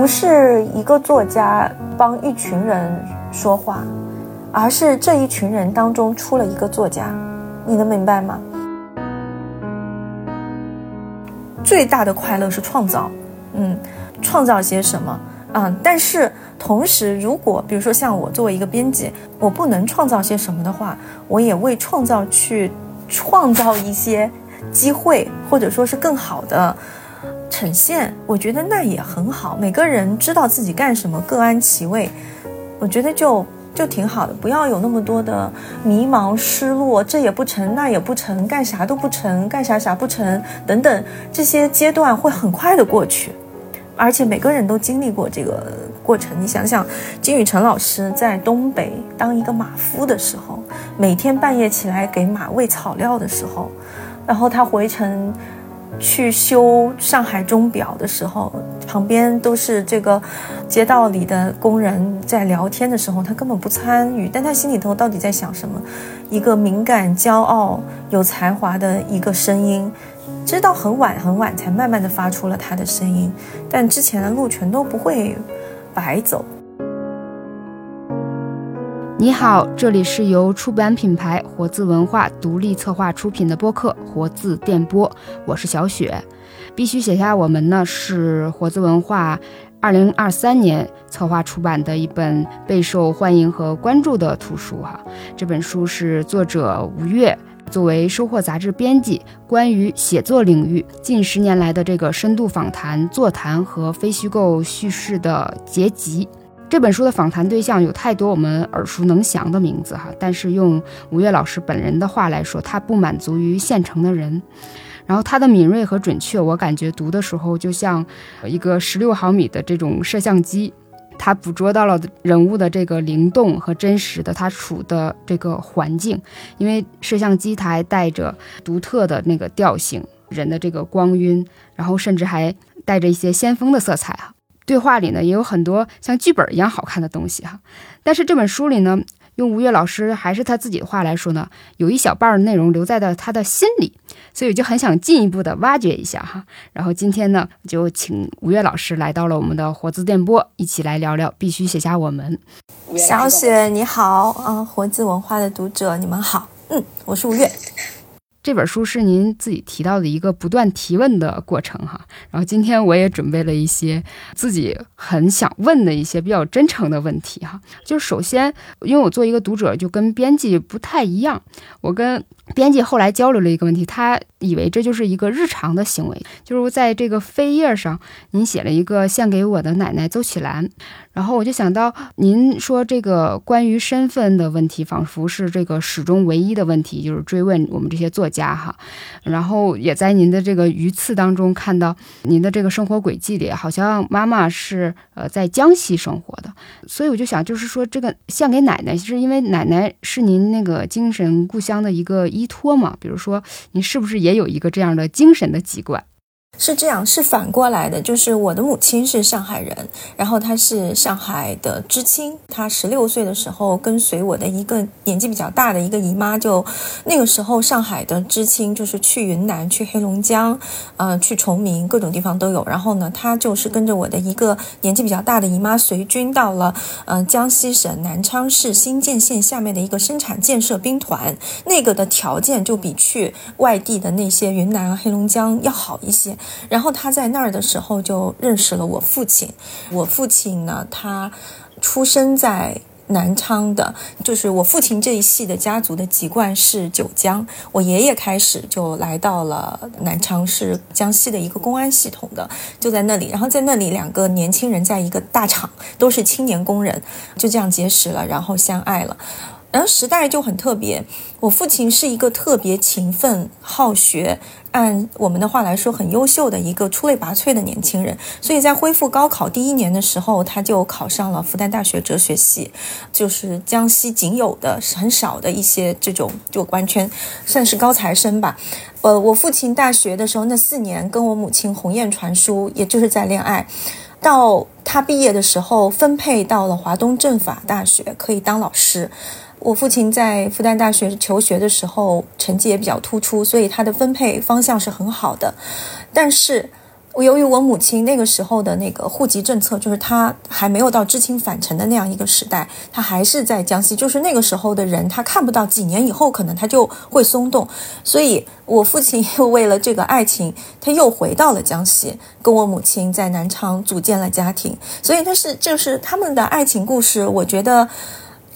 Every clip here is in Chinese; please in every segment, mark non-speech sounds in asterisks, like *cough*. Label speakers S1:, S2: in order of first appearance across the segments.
S1: 不是一个作家帮一群人说话，而是这一群人当中出了一个作家，你能明白吗？最大的快乐是创造，嗯，创造些什么？嗯，但是同时，如果比如说像我作为一个编辑，我不能创造些什么的话，我也为创造去创造一些机会，或者说是更好的呈现。我觉得那也很好。每个人知道自己干什么，各安其位，我觉得就就挺好的。不要有那么多的迷茫、失落，这也不成，那也不成，干啥都不成，干啥啥不成等等，这些阶段会很快的过去。而且每个人都经历过这个过程。你想想，金宇澄老师在东北当一个马夫的时候，每天半夜起来给马喂草料的时候，然后他回城去修上海钟表的时候，旁边都是这个街道里的工人在聊天的时候，他根本不参与。但他心里头到底在想什么？一个敏感、骄傲、有才华的一个声音。直到很晚很晚，才慢慢的发出了他的声音，但之前的路全都不会白走。
S2: 你好，这里是由出版品牌活字文化独立策划出品的播客《活字电波》，我是小雪。必须写下我们呢，是活字文化二零二三年策划出版的一本备受欢迎和关注的图书哈。这本书是作者吴越。作为《收获》杂志编辑，关于写作领域近十年来的这个深度访谈、座谈和非虚构叙事的结集，这本书的访谈对象有太多我们耳熟能详的名字哈。但是用吴越老师本人的话来说，他不满足于现成的人，然后他的敏锐和准确，我感觉读的时候就像一个十六毫米的这种摄像机。他捕捉到了人物的这个灵动和真实的他处的这个环境，因为摄像机它还带着独特的那个调性，人的这个光晕，然后甚至还带着一些先锋的色彩哈。对话里呢也有很多像剧本一样好看的东西哈。但是这本书里呢。用吴越老师还是他自己的话来说呢，有一小半的内容留在了他的心里，所以就很想进一步的挖掘一下哈。然后今天呢，就请吴越老师来到了我们的活字电波，一起来聊聊必须写下我们。
S1: 小雪你好啊，活字文化的读者你们好，嗯，我是吴越。
S2: 这本书是您自己提到的一个不断提问的过程哈，然后今天我也准备了一些自己很想问的一些比较真诚的问题哈，就是首先，因为我做一个读者就跟编辑不太一样，我跟编辑后来交流了一个问题，他以为这就是一个日常的行为，就是在这个扉页上您写了一个献给我的奶奶邹启兰。然后我就想到，您说这个关于身份的问题，仿佛是这个始终唯一的问题，就是追问我们这些作家哈。然后也在您的这个鱼刺当中看到，您的这个生活轨迹里，好像妈妈是呃在江西生活的，所以我就想，就是说这个献给奶奶，是因为奶奶是您那个精神故乡的一个依托嘛？比如说，您是不是也有一个这样的精神的籍贯？
S1: 是这样，是反过来的，就是我的母亲是上海人，然后她是上海的知青，她十六岁的时候跟随我的一个年纪比较大的一个姨妈，就那个时候上海的知青就是去云南、去黑龙江，呃，去崇明各种地方都有。然后呢，她就是跟着我的一个年纪比较大的姨妈随军到了，嗯，江西省南昌市新建县下面的一个生产建设兵团，那个的条件就比去外地的那些云南、黑龙江要好一些。然后他在那儿的时候就认识了我父亲。我父亲呢，他出生在南昌的，就是我父亲这一系的家族的籍贯是九江。我爷爷开始就来到了南昌，是江西的一个公安系统的，就在那里。然后在那里，两个年轻人在一个大厂，都是青年工人，就这样结识了，然后相爱了。然后时代就很特别，我父亲是一个特别勤奋好学。按我们的话来说，很优秀的一个出类拔萃的年轻人，所以在恢复高考第一年的时候，他就考上了复旦大学哲学系，就是江西仅有的很少的一些这种，就完全算是高材生吧。呃，我父亲大学的时候那四年跟我母亲鸿雁传书，也就是在恋爱，到他毕业的时候分配到了华东政法大学，可以当老师。我父亲在复旦大学求学的时候，成绩也比较突出，所以他的分配方向是很好的。但是，我由于我母亲那个时候的那个户籍政策，就是他还没有到知青返城的那样一个时代，他还是在江西。就是那个时候的人，他看不到几年以后可能他就会松动。所以我父亲又为了这个爱情，他又回到了江西，跟我母亲在南昌组建了家庭。所以他是就是他们的爱情故事，我觉得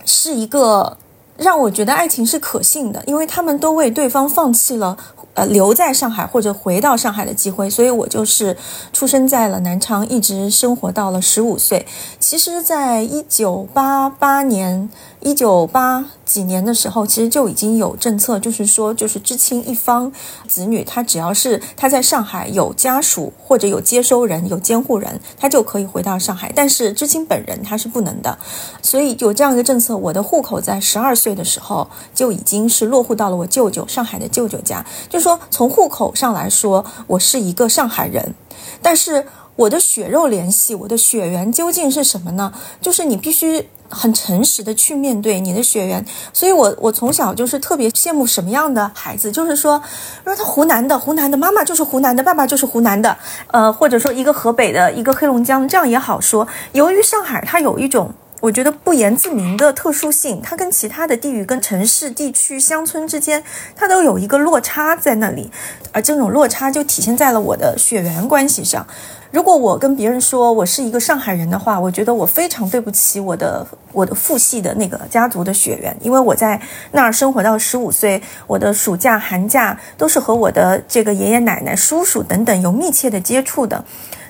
S1: 是一个让我觉得爱情是可信的，因为他们都为对方放弃了。呃，留在上海或者回到上海的机会，所以我就是出生在了南昌，一直生活到了十五岁。其实，在一九八八年。一九八几年的时候，其实就已经有政策，就是说，就是知青一方子女，他只要是他在上海有家属或者有接收人、有监护人，他就可以回到上海。但是知青本人他是不能的，所以有这样一个政策。我的户口在十二岁的时候就已经是落户到了我舅舅上海的舅舅家，就是说从户口上来说，我是一个上海人，但是我的血肉联系，我的血缘究竟是什么呢？就是你必须。很诚实的去面对你的血缘，所以我我从小就是特别羡慕什么样的孩子，就是说，如果他湖南的，湖南的妈妈就是湖南的，爸爸就是湖南的，呃，或者说一个河北的，一个黑龙江，这样也好说。由于上海它有一种我觉得不言自明的特殊性，它跟其他的地域、跟城市、地区、乡村之间，它都有一个落差在那里，而这种落差就体现在了我的血缘关系上。如果我跟别人说我是一个上海人的话，我觉得我非常对不起我的我的父系的那个家族的血缘，因为我在那儿生活到十五岁，我的暑假寒假都是和我的这个爷爷奶奶、叔叔等等有密切的接触的。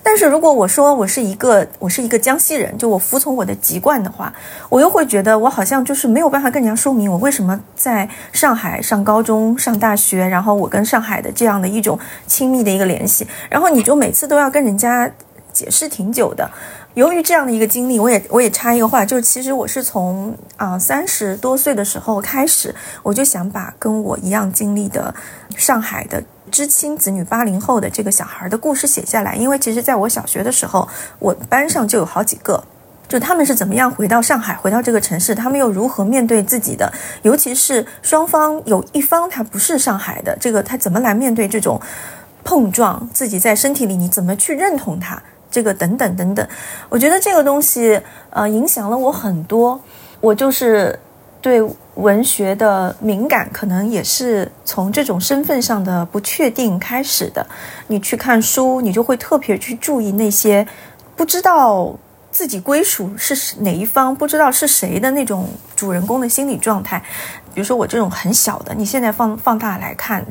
S1: 但是如果我说我是一个我是一个江西人，就我服从我的籍贯的话，我又会觉得我好像就是没有办法跟人家说明我为什么在上海上高中、上大学，然后我跟上海的这样的一种亲密的一个联系，然后你就每次都要跟人家解释挺久的。由于这样的一个经历，我也我也插一个话，就是其实我是从啊三十多岁的时候开始，我就想把跟我一样经历的上海的。知青子女八零后的这个小孩的故事写下来，因为其实在我小学的时候，我班上就有好几个，就他们是怎么样回到上海，回到这个城市，他们又如何面对自己的，尤其是双方有一方他不是上海的，这个他怎么来面对这种碰撞，自己在身体里你怎么去认同他，这个等等等等，我觉得这个东西呃影响了我很多，我就是对。文学的敏感可能也是从这种身份上的不确定开始的。你去看书，你就会特别去注意那些不知道自己归属是哪一方、不知道是谁的那种主人公的心理状态。比如说我这种很小的，你现在放放大来看，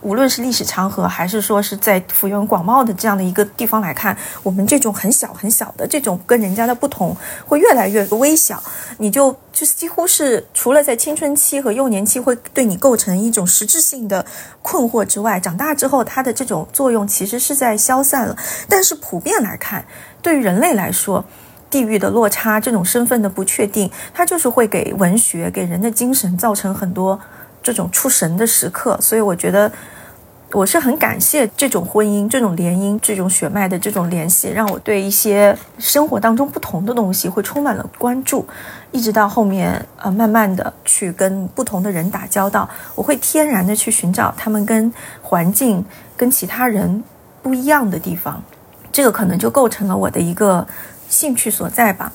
S1: 无论是历史长河，还是说是在幅员广袤的这样的一个地方来看，我们这种很小很小的这种跟人家的不同，会越来越微小。你就就几乎是除了在青春期和幼年期会对你构成一种实质性的困惑之外，长大之后它的这种作用其实是在消散了。但是普遍来看，对于人类来说，地域的落差，这种身份的不确定，它就是会给文学、给人的精神造成很多这种出神的时刻。所以，我觉得我是很感谢这种婚姻、这种联姻、这种血脉的这种联系，让我对一些生活当中不同的东西会充满了关注。一直到后面，呃，慢慢的去跟不同的人打交道，我会天然的去寻找他们跟环境、跟其他人不一样的地方。这个可能就构成了我的一个。兴趣所在吧。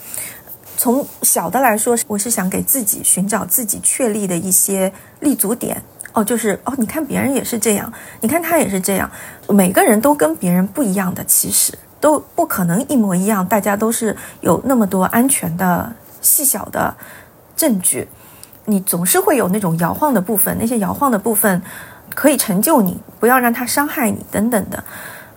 S1: 从小的来说，我是想给自己寻找自己确立的一些立足点。哦，就是哦，你看别人也是这样，你看他也是这样，每个人都跟别人不一样的，其实都不可能一模一样。大家都是有那么多安全的细小的证据，你总是会有那种摇晃的部分，那些摇晃的部分可以成就你，不要让它伤害你，等等的。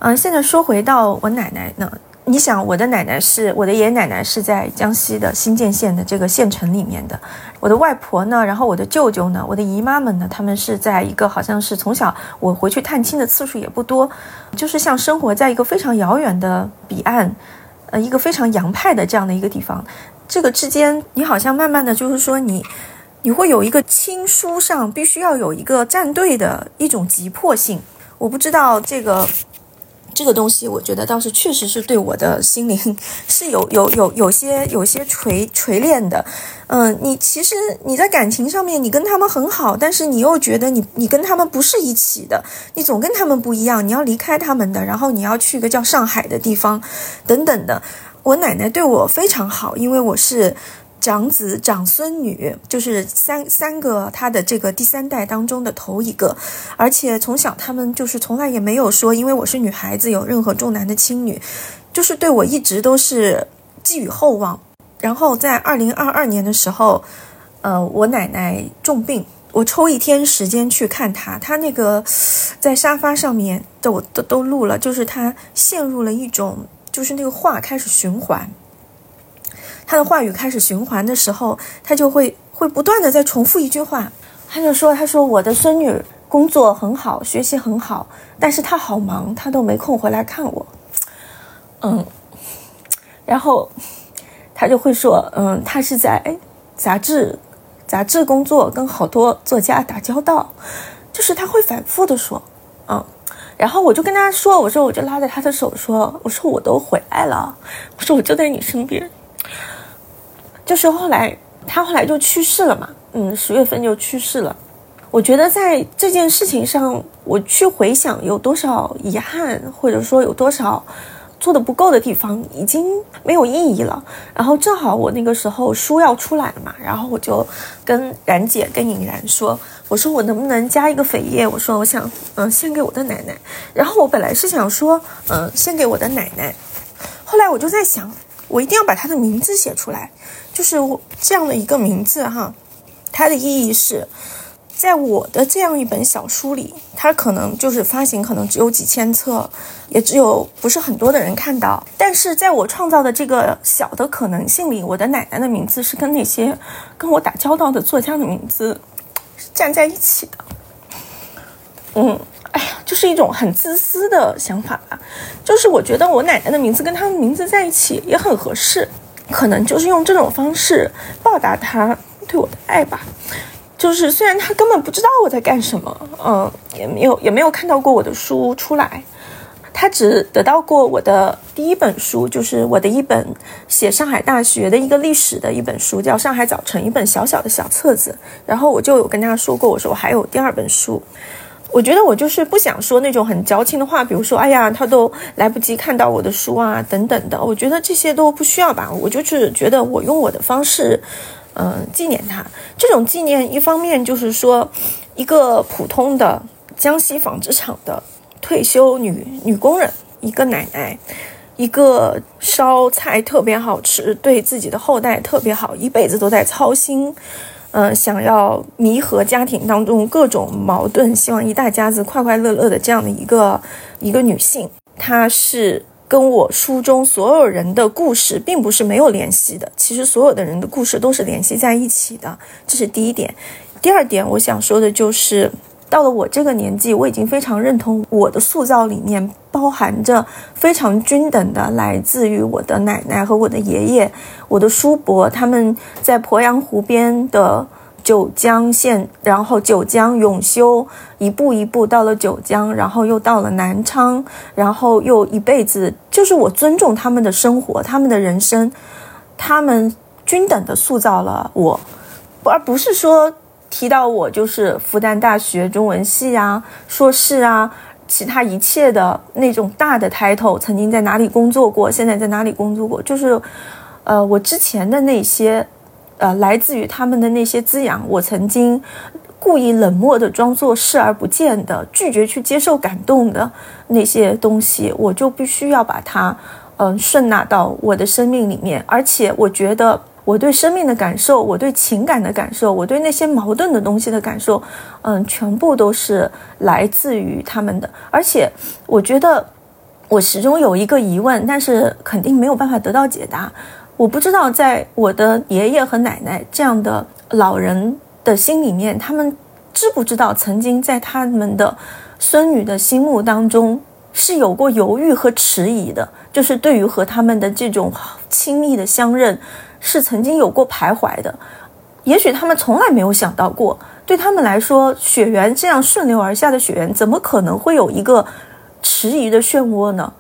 S1: 嗯，现在说回到我奶奶呢。你想，我的奶奶是我的爷爷奶奶是在江西的新建县的这个县城里面的。我的外婆呢，然后我的舅舅呢，我的姨妈们呢，他们是在一个好像是从小我回去探亲的次数也不多，就是像生活在一个非常遥远的彼岸，呃，一个非常洋派的这样的一个地方。这个之间，你好像慢慢的就是说，你你会有一个亲疏上必须要有一个站队的一种急迫性。我不知道这个。这个东西，我觉得倒是确实是对我的心灵是有有有有些有些锤锤炼的。嗯，你其实你在感情上面，你跟他们很好，但是你又觉得你你跟他们不是一起的，你总跟他们不一样，你要离开他们的，然后你要去一个叫上海的地方，等等的。我奶奶对我非常好，因为我是。长子长孙女就是三三个，他的这个第三代当中的头一个，而且从小他们就是从来也没有说，因为我是女孩子有任何重男的轻女，就是对我一直都是寄予厚望。然后在二零二二年的时候，呃，我奶奶重病，我抽一天时间去看她，她那个在沙发上面都都都录了，就是她陷入了一种，就是那个话开始循环。他的话语开始循环的时候，他就会会不断的在重复一句话，他就说：“他说我的孙女工作很好，学习很好，但是她好忙，她都没空回来看我。”嗯，然后他就会说：“嗯，他是在杂志杂志工作，跟好多作家打交道，就是他会反复的说，嗯，然后我就跟他说，我说我就拉着他的手说，我说我都回来了，我说我就在你身边。”就是后来他后来就去世了嘛，嗯，十月份就去世了。我觉得在这件事情上，我去回想有多少遗憾，或者说有多少做的不够的地方，已经没有意义了。然后正好我那个时候书要出来了嘛，然后我就跟然姐、跟尹然说，我说我能不能加一个扉页？我说我想嗯献给我的奶奶。然后我本来是想说嗯献给我的奶奶，后来我就在想，我一定要把她的名字写出来。就是这样的一个名字哈，它的意义是，在我的这样一本小书里，它可能就是发行可能只有几千册，也只有不是很多的人看到。但是在我创造的这个小的可能性里，我的奶奶的名字是跟那些跟我打交道的作家的名字站在一起的。嗯，哎呀，就是一种很自私的想法吧，就是我觉得我奶奶的名字跟她的名字在一起也很合适。可能就是用这种方式报答他对我的爱吧。就是虽然他根本不知道我在干什么，嗯，也没有也没有看到过我的书出来，他只得到过我的第一本书，就是我的一本写上海大学的一个历史的一本书，叫《上海早晨》，一本小小的小册子。然后我就有跟他说过，我说我还有第二本书。我觉得我就是不想说那种很矫情的话，比如说，哎呀，他都来不及看到我的书啊，等等的。我觉得这些都不需要吧。我就是觉得我用我的方式，嗯，纪念他。这种纪念，一方面就是说，一个普通的江西纺织厂的退休女女工人，一个奶奶，一个烧菜特别好吃，对自己的后代特别好，一辈子都在操心。嗯，想要弥合家庭当中各种矛盾，希望一大家子快快乐乐的这样的一个一个女性，她是跟我书中所有人的故事并不是没有联系的，其实所有的人的故事都是联系在一起的，这是第一点。第二点，我想说的就是，到了我这个年纪，我已经非常认同我的塑造里面包含着非常均等的来自于我的奶奶和我的爷爷。我的叔伯他们在鄱阳湖边的九江县，然后九江永修，一步一步到了九江，然后又到了南昌，然后又一辈子，就是我尊重他们的生活，他们的人生，他们均等的塑造了我，而不是说提到我就是复旦大学中文系啊、硕士啊，其他一切的那种大的 title，曾经在哪里工作过，现在在哪里工作过，就是。呃，我之前的那些，呃，来自于他们的那些滋养，我曾经故意冷漠的装作视而不见的，拒绝去接受感动的那些东西，我就必须要把它，嗯，顺纳到我的生命里面。而且，我觉得我对生命的感受，我对情感的感受，我对那些矛盾的东西的感受，嗯，全部都是来自于他们的。而且，我觉得我始终有一个疑问，但是肯定没有办法得到解答。我不知道，在我的爷爷和奶奶这样的老人的心里面，他们知不知道曾经在他们的孙女的心目当中是有过犹豫和迟疑的，就是对于和他们的这种亲密的相认，是曾经有过徘徊的。也许他们从来没有想到过，对他们来说，血缘这样顺流而下的血缘，怎么可能会有一个？迟疑的漩涡呢？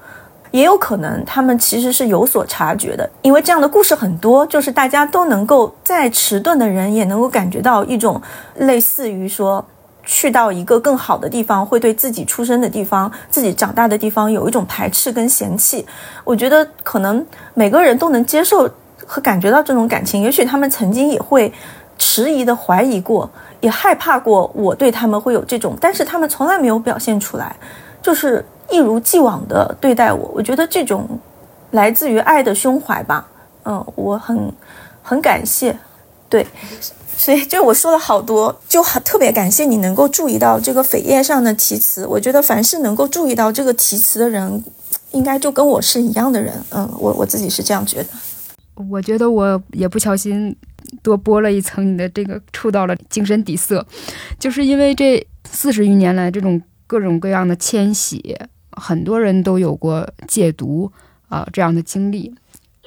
S1: 也有可能他们其实是有所察觉的，因为这样的故事很多，就是大家都能够再迟钝的人也能够感觉到一种类似于说去到一个更好的地方，会对自己出生的地方、自己长大的地方有一种排斥跟嫌弃。我觉得可能每个人都能接受和感觉到这种感情，也许他们曾经也会迟疑的怀疑过，也害怕过我对他们会有这种，但是他们从来没有表现出来，就是。一如既往的对待我，我觉得这种来自于爱的胸怀吧，嗯，我很很感谢，对，所以就我说了好多，就很特别感谢你能够注意到这个扉页上的题词。我觉得凡是能够注意到这个题词的人，应该就跟我是一样的人，嗯，我我自己是这样觉得。
S2: 我觉得我也不小心多剥了一层你的这个，触到了精神底色，就是因为这四十余年来这种各种各样的迁徙。很多人都有过戒毒啊这样的经历，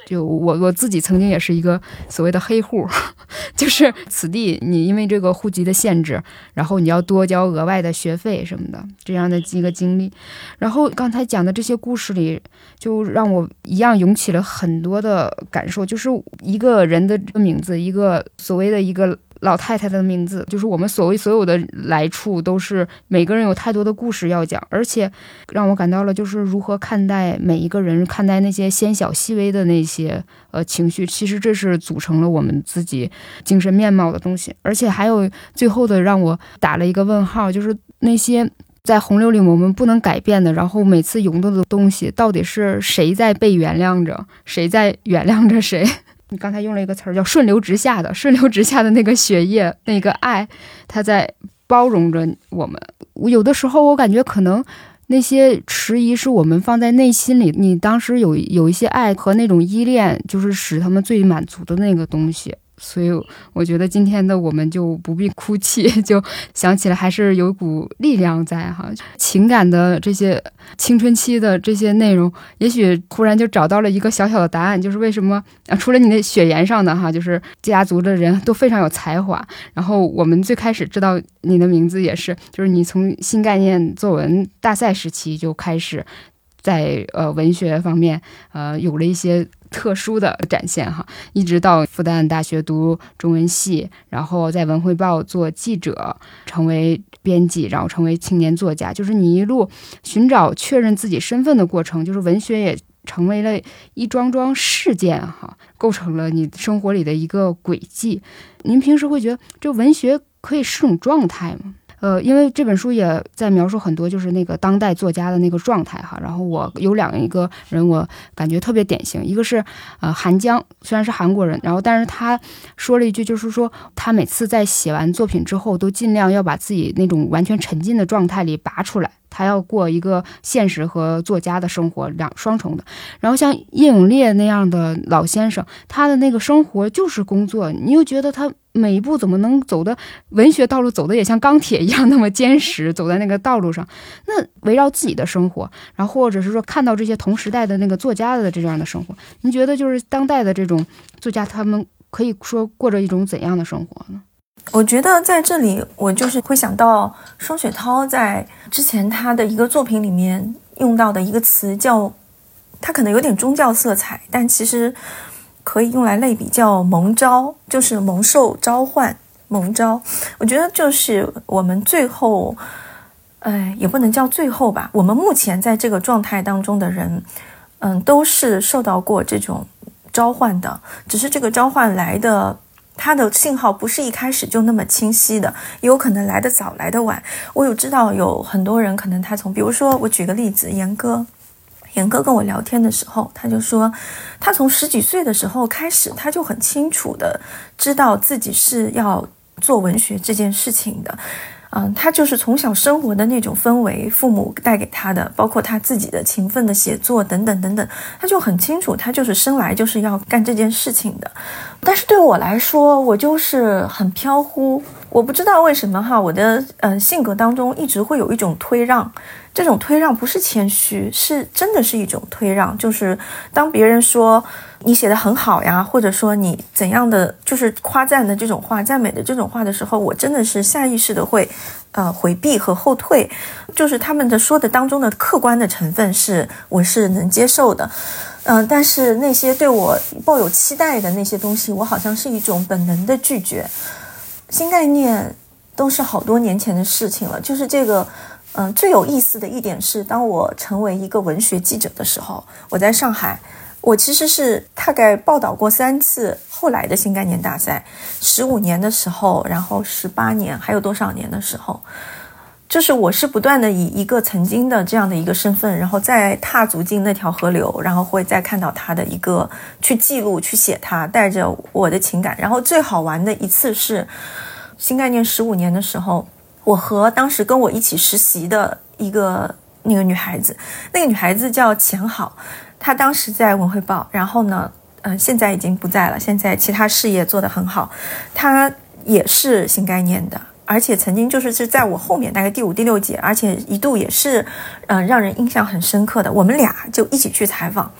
S2: 就我我自己曾经也是一个所谓的黑户，*laughs* 就是此地你因为这个户籍的限制，然后你要多交额外的学费什么的这样的一个经历。然后刚才讲的这些故事里，就让我一样涌起了很多的感受，就是一个人的名字，一个所谓的一个。老太太的名字，就是我们所谓所有的来处，都是每个人有太多的故事要讲，而且让我感到了，就是如何看待每一个人，看待那些纤小细微的那些呃情绪，其实这是组成了我们自己精神面貌的东西。而且还有最后的让我打了一个问号，就是那些在洪流里我们不能改变的，然后每次涌动的东西，到底是谁在被原谅着，谁在原谅着谁？你刚才用了一个词儿叫“顺流直下”的，顺流直下的那个血液，那个爱，它在包容着我们。我有的时候，我感觉可能那些迟疑是我们放在内心里，你当时有有一些爱和那种依恋，就是使他们最满足的那个东西。所以我觉得今天的我们就不必哭泣，*laughs* 就想起来还是有一股力量在哈。情感的这些青春期的这些内容，也许忽然就找到了一个小小的答案，就是为什么啊？除了你的血缘上的哈，就是家族的人都非常有才华。然后我们最开始知道你的名字也是，就是你从新概念作文大赛时期就开始在呃文学方面呃有了一些。特殊的展现哈，一直到复旦大学读中文系，然后在文汇报做记者，成为编辑，然后成为青年作家，就是你一路寻找确认自己身份的过程，就是文学也成为了一桩桩事件哈，构成了你生活里的一个轨迹。您平时会觉得这文学可以是种状态吗？呃，因为这本书也在描述很多，就是那个当代作家的那个状态哈。然后我有两一个人，我感觉特别典型，一个是呃韩江，虽然是韩国人，然后但是他说了一句，就是说他每次在写完作品之后，都尽量要把自己那种完全沉浸的状态里拔出来。他要过一个现实和作家的生活，两双重的。然后像叶永烈那样的老先生，他的那个生活就是工作，你又觉得他每一步怎么能走的文学道路走的也像钢铁一样那么坚实，走在那个道路上。那围绕自己的生活，然后或者是说看到这些同时代的那个作家的这样的生活，您觉得就是当代的这种作家，他们可以说过着一种怎样的生活呢？
S1: 我觉得在这里，我就是会想到双雪涛在之前他的一个作品里面用到的一个词，叫他可能有点宗教色彩，但其实可以用来类比叫蒙招，就是蒙受召唤，蒙招。我觉得就是我们最后，哎，也不能叫最后吧，我们目前在这个状态当中的人，嗯，都是受到过这种召唤的，只是这个召唤来的。他的信号不是一开始就那么清晰的，有可能来得早，来得晚。我有知道有很多人，可能他从，比如说我举个例子，严哥，严哥跟我聊天的时候，他就说，他从十几岁的时候开始，他就很清楚的知道自己是要做文学这件事情的。嗯，他就是从小生活的那种氛围，父母带给他的，包括他自己的勤奋的写作等等等等，他就很清楚，他就是生来就是要干这件事情的。但是对我来说，我就是很飘忽，我不知道为什么哈，我的呃性格当中一直会有一种推让，这种推让不是谦虚，是真的是一种推让。就是当别人说你写的很好呀，或者说你怎样的，就是夸赞的这种话、赞美的这种话的时候，我真的是下意识的会呃回避和后退。就是他们的说的当中的客观的成分是我是能接受的，嗯，但是那些对我抱有期待的那些东西，我好像是一种本能的拒绝。新概念都是好多年前的事情了。就是这个，嗯，最有意思的一点是，当我成为一个文学记者的时候，我在上海，我其实是大概报道过三次后来的新概念大赛，十五年的时候，然后十八年，还有多少年的时候，就是我是不断的以一个曾经的这样的一个身份，然后再踏足进那条河流，然后会再看到他的一个去记录、去写他，带着我的情感。然后最好玩的一次是。新概念十五年的时候，我和当时跟我一起实习的一个那个女孩子，那个女孩子叫钱好，他当时在文汇报，然后呢，嗯，现在已经不在了，现在其他事业做得很好。他也是新概念的，而且曾经就是是在我后面大概第五、第六届，而且一度也是，嗯，让人印象很深刻的。我们俩就一起去采访，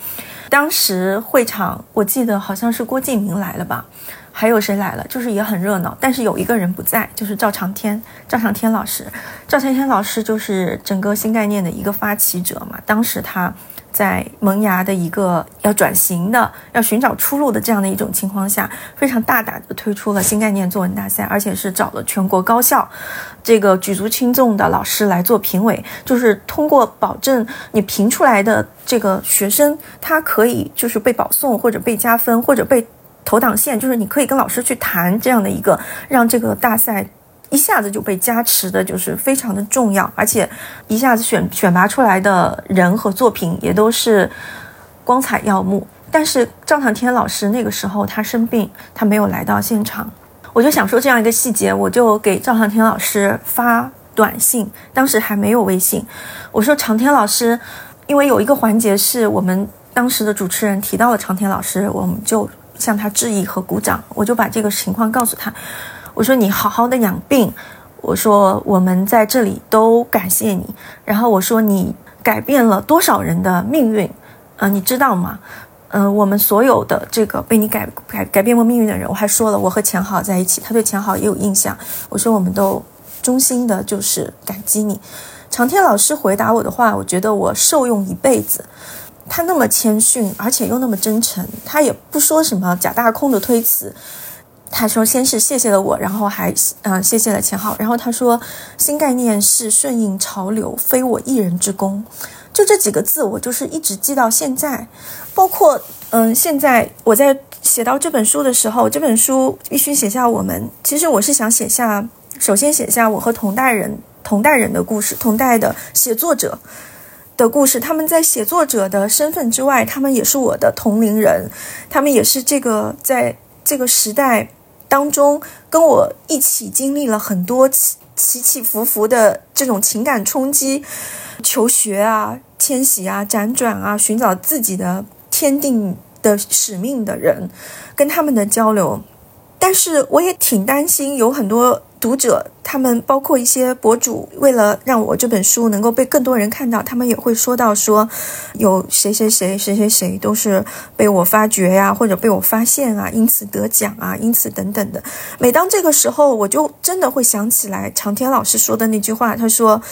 S1: 当时会场我记得好像是郭敬明来了吧。还有谁来了？就是也很热闹，但是有一个人不在，就是赵长天。赵长天老师，赵长天老师就是整个新概念的一个发起者嘛。当时他在萌芽的一个要转型的、要寻找出路的这样的一种情况下，非常大胆的推出了新概念作文大赛，而且是找了全国高校这个举足轻重的老师来做评委，就是通过保证你评出来的这个学生，他可以就是被保送或者被加分或者被。投档线就是你可以跟老师去谈这样的一个，让这个大赛一下子就被加持的，就是非常的重要，而且一下子选选拔出来的人和作品也都是光彩耀目。但是赵长天老师那个时候他生病，他没有来到现场。我就想说这样一个细节，我就给赵长天老师发短信，当时还没有微信，我说长天老师，因为有一个环节是我们当时的主持人提到了长天老师，我们就。向他致意和鼓掌，我就把这个情况告诉他。我说：“你好好的养病。”我说：“我们在这里都感谢你。”然后我说：“你改变了多少人的命运？啊，你知道吗？嗯，我们所有的这个被你改改改变过命运的人，我还说了，我和钱好在一起，他对钱好也有印象。我说，我们都衷心的，就是感激你。”长天老师回答我的话，我觉得我受用一辈子。他那么谦逊，而且又那么真诚，他也不说什么假大空的推辞。他说：“先是谢谢了我，然后还嗯谢谢了钱浩，然后他说新概念是顺应潮流，非我一人之功。”就这几个字，我就是一直记到现在。包括嗯，现在我在写到这本书的时候，这本书必须写下我们。其实我是想写下，首先写下我和同代人、同代人的故事，同代的写作者。的故事，他们在写作者的身份之外，他们也是我的同龄人，他们也是这个在这个时代当中跟我一起经历了很多起起起伏伏的这种情感冲击，求学啊、迁徙啊、辗转啊、寻找自己的天定的使命的人，跟他们的交流，但是我也挺担心，有很多。读者，他们包括一些博主，为了让我这本书能够被更多人看到，他们也会说到说，有谁谁谁谁谁谁都是被我发掘呀，或者被我发现啊，因此得奖啊，因此等等的。每当这个时候，我就真的会想起来长天老师说的那句话，他说：“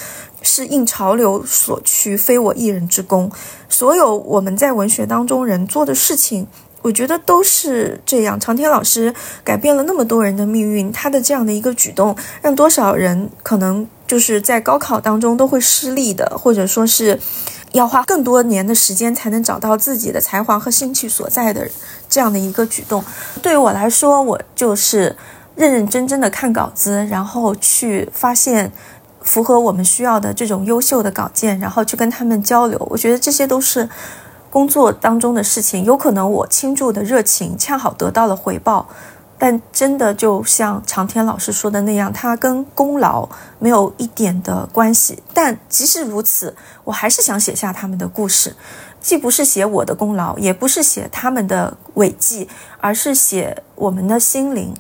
S1: 是应潮流所趋，非我一人之功。”所有我们在文学当中人做的事情。我觉得都是这样。长天老师改变了那么多人的命运，他的这样的一个举动，让多少人可能就是在高考当中都会失利的，或者说是要花更多年的时间才能找到自己的才华和兴趣所在的这样的一个举动。对于我来说，我就是认认真真的看稿子，然后去发现符合我们需要的这种优秀的稿件，然后去跟他们交流。我觉得这些都是。工作当中的事情，有可能我倾注的热情恰好得到了回报，但真的就像长天老师说的那样，它跟功劳没有一点的关系。但即使如此，我还是想写下他们的故事，既不是写我的功劳，也不是写他们的伟绩，而是写我们的心灵，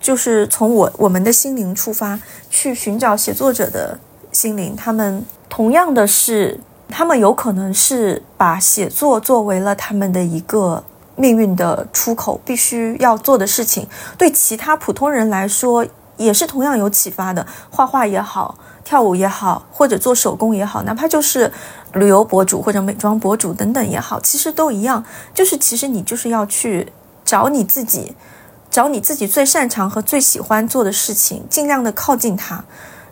S1: 就是从我我们的心灵出发，去寻找写作者的心灵。他们同样的是，他们有可能是把写作作为了他们的一个命运的出口，必须要做的事情。对其他普通人来说，也是同样有启发的。画画也好，跳舞也好，或者做手工也好，哪怕就是旅游博主或者美妆博主等等也好，其实都一样。就是其实你就是要去找你自己。找你自己最擅长和最喜欢做的事情，尽量的靠近它。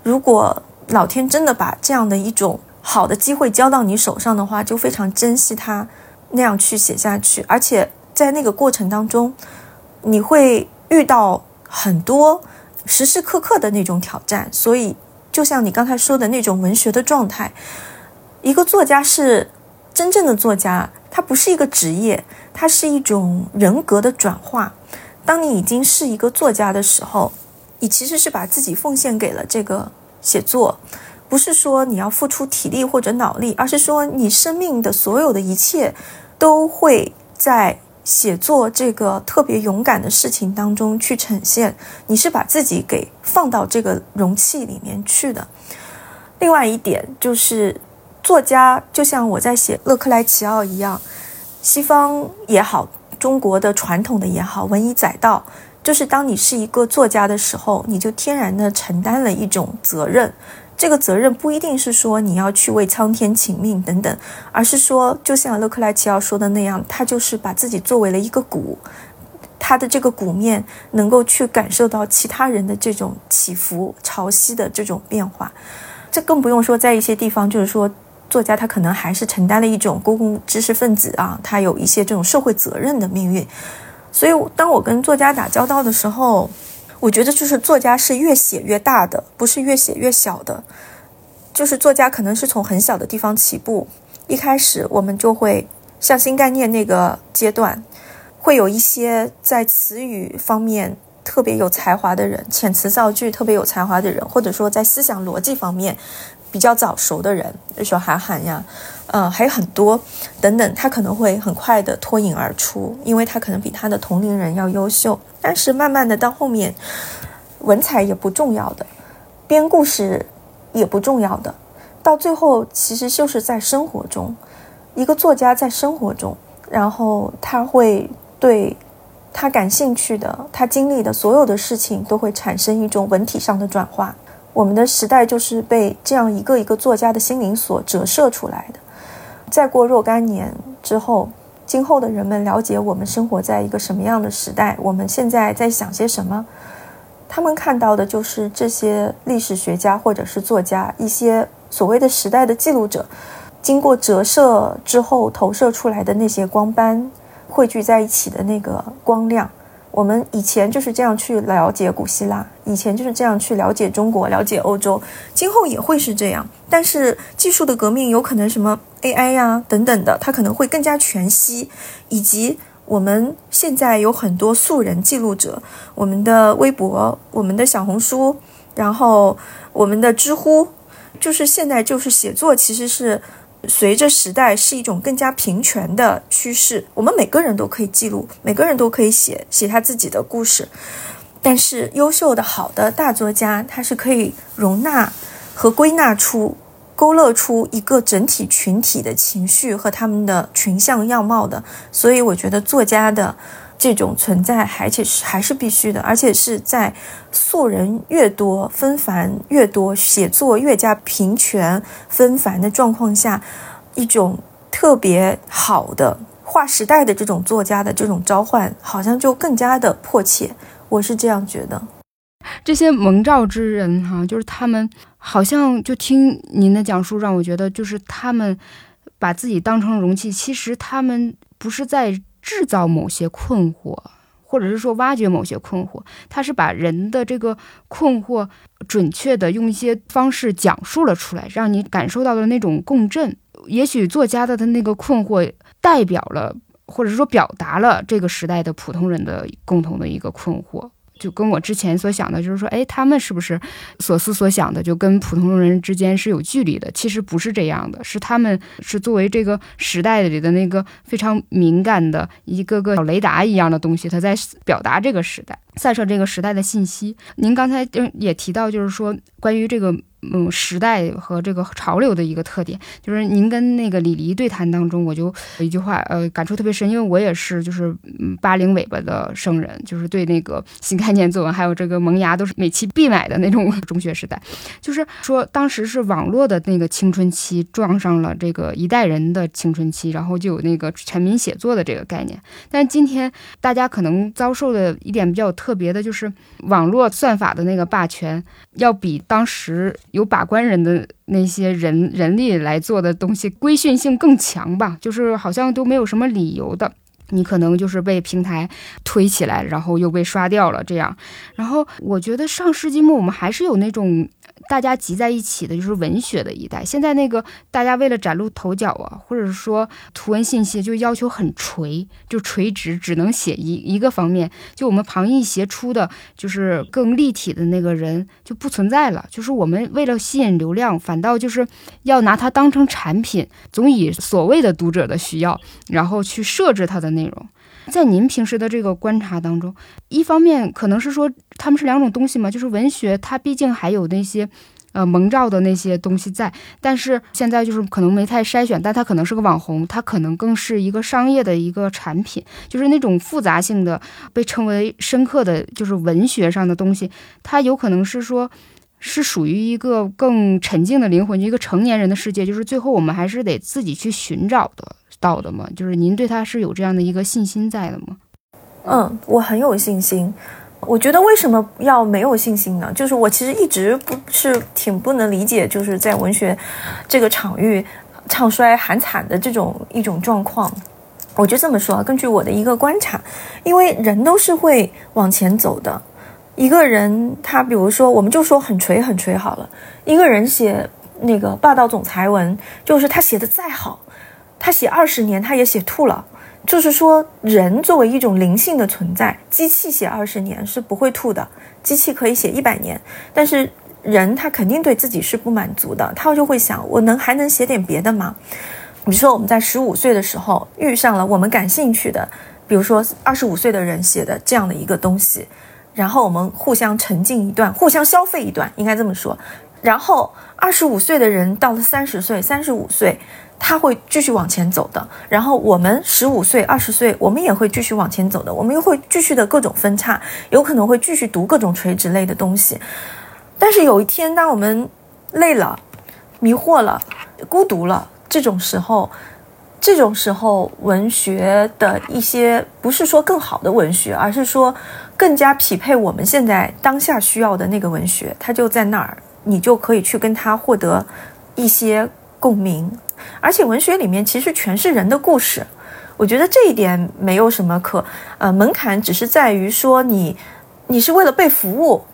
S1: 如果老天真的把这样的一种好的机会交到你手上的话，就非常珍惜它，那样去写下去。而且在那个过程当中，你会遇到很多时时刻刻的那种挑战。所以，就像你刚才说的那种文学的状态，一个作家是真正的作家，他不是一个职业，他是一种人格的转化。当你已经是一个作家的时候，你其实是把自己奉献给了这个写作，不是说你要付出体力或者脑力，而是说你生命的所有的一切都会在写作这个特别勇敢的事情当中去呈现。你是把自己给放到这个容器里面去的。另外一点就是，作家就像我在写勒克莱齐奥一样，西方也好。中国的传统的也好，文以载道，就是当你是一个作家的时候，你就天然的承担了一种责任。这个责任不一定是说你要去为苍天请命等等，而是说，就像勒克莱齐奥说的那样，他就是把自己作为了一个鼓，他的这个鼓面能够去感受到其他人的这种起伏、潮汐的这种变化。这更不用说在一些地方，就是说。作家他可能还是承担了一种公共知识分子啊，他有一些这种社会责任的命运。所以，当我跟作家打交道的时候，我觉得就是作家是越写越大的，不是越写越小的。就是作家可能是从很小的地方起步，一开始我们就会像新概念那个阶段，会有一些在词语方面特别有才华的人，遣词造句特别有才华的人，或者说在思想逻辑方面。比较早熟的人，比如说韩寒呀，嗯，还有很多等等，他可能会很快的脱颖而出，因为他可能比他的同龄人要优秀。但是慢慢的到后面，文采也不重要的，编故事也不重要的，到最后其实就是在生活中，一个作家在生活中，然后他会对他感兴趣的、他经历的所有的事情，都会产生一种文体上的转化。我们的时代就是被这样一个一个作家的心灵所折射出来的。再过若干年之后，今后的人们了解我们生活在一个什么样的时代，我们现在在想些什么，他们看到的就是这些历史学家或者是作家一些所谓的时代的记录者，经过折射之后投射出来的那些光斑，汇聚在一起的那个光亮。我们以前就是这样去了解古希腊，以前就是这样去了解中国、了解欧洲，今后也会是这样。但是技术的革命有可能什么 AI 呀等等的，它可能会更加全息。以及我们现在有很多素人记录者，我们的微博、我们的小红书，然后我们的知乎，就是现在就是写作其实是。随着时代是一种更加平权的趋势，我们每个人都可以记录，每个人都可以写写他自己的故事。但是，优秀的好的大作家，他是可以容纳和归纳出、勾勒出一个整体群体的情绪和他们的群像样貌的。所以，我觉得作家的。这种存在，而且是还是必须的，而且是在素人越多、纷繁越多、写作越加平权纷繁的状况下，一种特别好的划时代的这种作家的这种召唤，好像就更加的迫切。我是这样觉得。
S2: 这些蒙召之人，哈，就是他们好像就听您的讲述，让我觉得就是他们把自己当成容器，其实他们不是在。制造某些困惑，或者是说挖掘某些困惑，他是把人的这个困惑准确的用一些方式讲述了出来，让你感受到的那种共振。也许作家的他那个困惑代表了，或者说表达了这个时代的普通人的共同的一个困惑。就跟我之前所想的，就是说，哎，他们是不是所思所想的就跟普通人之间是有距离的？其实不是这样的，是他们是作为这个时代里的那个非常敏感的一个个小雷达一样的东西，他在表达这个时代，散射这个时代的信息。您刚才也提到，就是说关于这个。嗯，时代和这个潮流的一个特点，就是您跟那个李黎对谈当中，我就有一句话，呃，感触特别深，因为我也是就是嗯八零尾巴的生人，就是对那个新概念作文还有这个萌芽都是每期必买的那种中学时代，就是说当时是网络的那个青春期撞上了这个一代人的青春期，然后就有那个全民写作的这个概念，但今天大家可能遭受的一点比较特别的就是网络算法的那个霸权，要比当时。有把关人的那些人人力来做的东西，规训性更强吧？就是好像都没有什么理由的，你可能就是被平台推起来，然后又被刷掉了这样。然后我觉得上世纪末我们还是有那种。大家集在一起的就是文学的一代。现在那个大家为了崭露头角啊，或者是说图文信息，就要求很垂，就垂直，只能写一一个方面。就我们旁逸斜出的，就是更立体的那个人就不存在了。就是我们为了吸引流量，反倒就是要拿它当成产品，总以所谓的读者的需要，然后去设置它的内容。在您平时的这个观察当中，一方面可能是说他们是两种东西嘛，就是文学它毕竟还有那些，呃蒙罩的那些东西在，但是现在就是可能没太筛选，但它可能是个网红，它可能更是一个商业的一个产品，就是那种复杂性的被称为深刻的就是文学上的东西，它有可能是说，是属于一个更沉静的灵魂，一个成年人的世界，就是最后我们还是得自己去寻找的。到的吗？就是您对他是有这样的一个信心在的吗？
S1: 嗯，我很有信心。我觉得为什么要没有信心呢？就是我其实一直不是挺不能理解，就是在文学这个场域唱衰喊惨的这种一种状况。我就这么说，根据我的一个观察，因为人都是会往前走的。一个人他比如说，我们就说很锤很锤好了。一个人写那个霸道总裁文，就是他写的再好。他写二十年，他也写吐了。就是说，人作为一种灵性的存在，机器写二十年是不会吐的，机器可以写一百年，但是人他肯定对自己是不满足的，他就会想，我能还能写点别的吗？比如说，我们在十五岁的时候遇上了我们感兴趣的，比如说二十五岁的人写的这样的一个东西，然后我们互相沉浸一段，互相消费一段，应该这么说。然后二十五岁的人到了三十岁、三十五岁。他会继续往前走的，然后我们十五岁、二十岁，我们也会继续往前走的，我们又会继续的各种分叉，有可能会继续读各种垂直类的东西。但是有一天，当我们累了、迷惑了、孤独了，这种时候，这种时候，文学的一些不是说更好的文学，而是说更加匹配我们现在当下需要的那个文学，它就在那儿，你就可以去跟它获得一些共鸣。而且文学里面其实全是人的故事，我觉得这一点没有什么可呃门槛，只是在于说你你是为了被服务，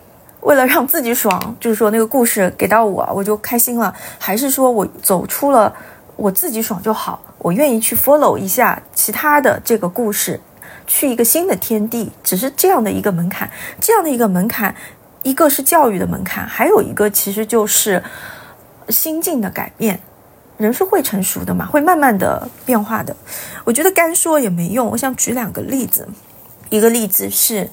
S1: 为了让自己爽，就是说那个故事给到我我就开心了，还是说我走出了我自己爽就好，我愿意去 follow 一下其他的这个故事，去一个新的天地，只是这样的一个门槛，这样的一个门槛，一个是教育的门槛，还有一个其实就是心境的改变。人是会成熟的嘛，会慢慢的变化的。我觉得干说也没用。我想举两个例子，一个例子是，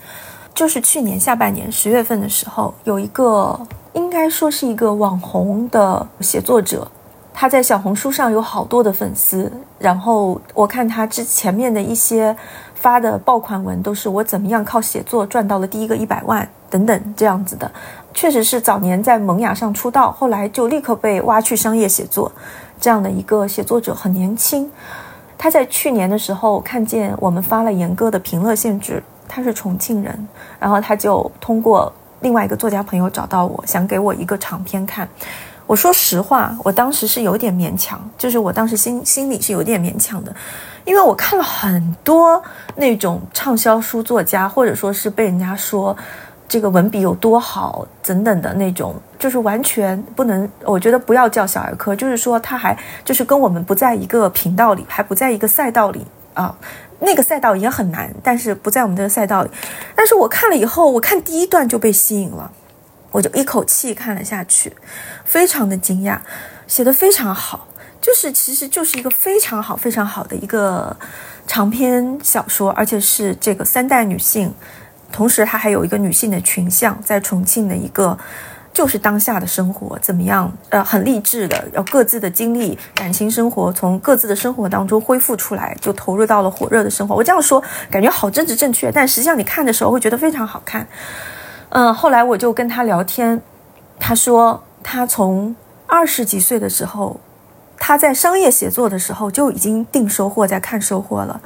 S1: 就是去年下半年十月份的时候，有一个应该说是一个网红的写作者，他在小红书上有好多的粉丝。然后我看他之前面的一些发的爆款文，都是我怎么样靠写作赚到了第一个一百万等等这样子的。确实是早年在萌芽上出道，后来就立刻被挖去商业写作。这样的一个写作者很年轻，他在去年的时候看见我们发了严歌的评论限制，他是重庆人，然后他就通过另外一个作家朋友找到我，想给我一个长篇看。我说实话，我当时是有点勉强，就是我当时心心里是有点勉强的，因为我看了很多那种畅销书作家，或者说是被人家说。这个文笔有多好，等等的那种，就是完全不能，我觉得不要叫小儿科，就是说他还就是跟我们不在一个频道里，还不在一个赛道里啊。那个赛道也很难，但是不在我们这个赛道里。但是我看了以后，我看第一段就被吸引了，我就一口气看了下去，非常的惊讶，写的非常好，就是其实就是一个非常好、非常好的一个长篇小说，而且是这个三代女性，同时他还有一个女性的群像，在重庆的一个。就是当下的生活怎么样？呃，很励志的，要各自的经历、感情生活，从各自的生活当中恢复出来，就投入到了火热的生活。我这样说感觉好政治正确，但实际上你看的时候会觉得非常好看。嗯，后来我就跟他聊天，他说他从二十几岁的时候，他在商业写作的时候就已经定收获，在看收获了。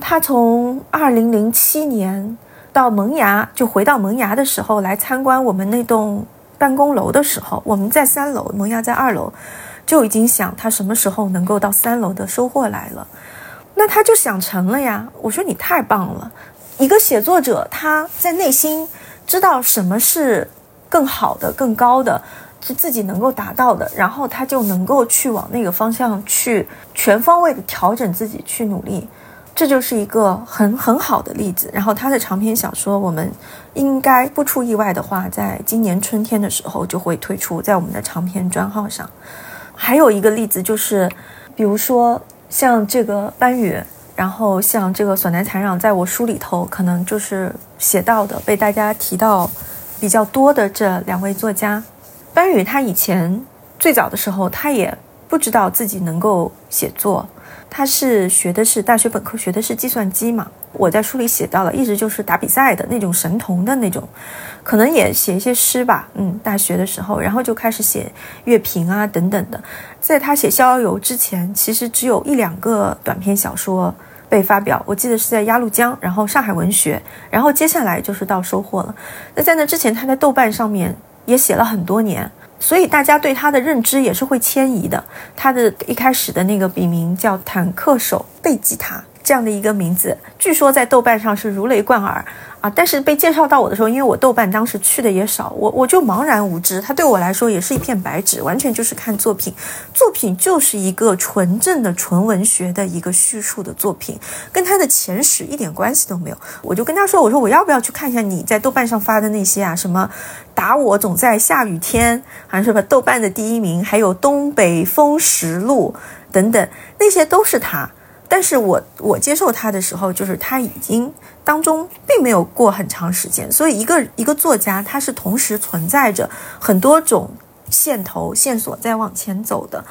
S1: 他从二零零七年到萌芽，就回到萌芽的时候来参观我们那栋。办公楼的时候，我们在三楼，萌芽在二楼，就已经想他什么时候能够到三楼的收获来了。那他就想成了呀。我说你太棒了，一个写作者他在内心知道什么是更好的、更高的，是自己能够达到的，然后他就能够去往那个方向去全方位的调整自己，去努力。这就是一个很很好的例子。然后他的长篇小说，我们应该不出意外的话，在今年春天的时候就会推出在我们的长篇专号上。还有一个例子就是，比如说像这个班宇，然后像这个索南残壤，在我书里头可能就是写到的，被大家提到比较多的这两位作家。班宇他以前最早的时候，他也不知道自己能够写作。他是学的是大学本科学的是计算机嘛？我在书里写到了，一直就是打比赛的那种神童的那种，可能也写一些诗吧。嗯，大学的时候，然后就开始写乐评啊等等的。在他写《逍遥游》之前，其实只有一两个短篇小说被发表，我记得是在鸭绿江，然后上海文学，然后接下来就是到收获了。那在那之前，他在豆瓣上面也写了很多年。所以大家对他的认知也是会迁移的。他的一开始的那个笔名叫坦克手贝吉塔。这样的一个名字，据说在豆瓣上是如雷贯耳啊！但是被介绍到我的时候，因为我豆瓣当时去的也少，我我就茫然无知。他对我来说也是一片白纸，完全就是看作品，作品就是一个纯正的纯文学的一个叙述的作品，跟他的前史一点关系都没有。我就跟他说：“我说我要不要去看一下你在豆瓣上发的那些啊？什么打我总在下雨天，还是什么豆瓣的第一名，还有东北风实录等等，那些都是他。”但是我我接受他的时候，就是他已经当中并没有过很长时间，所以一个一个作家他是同时存在着很多种线头线索在往前走的。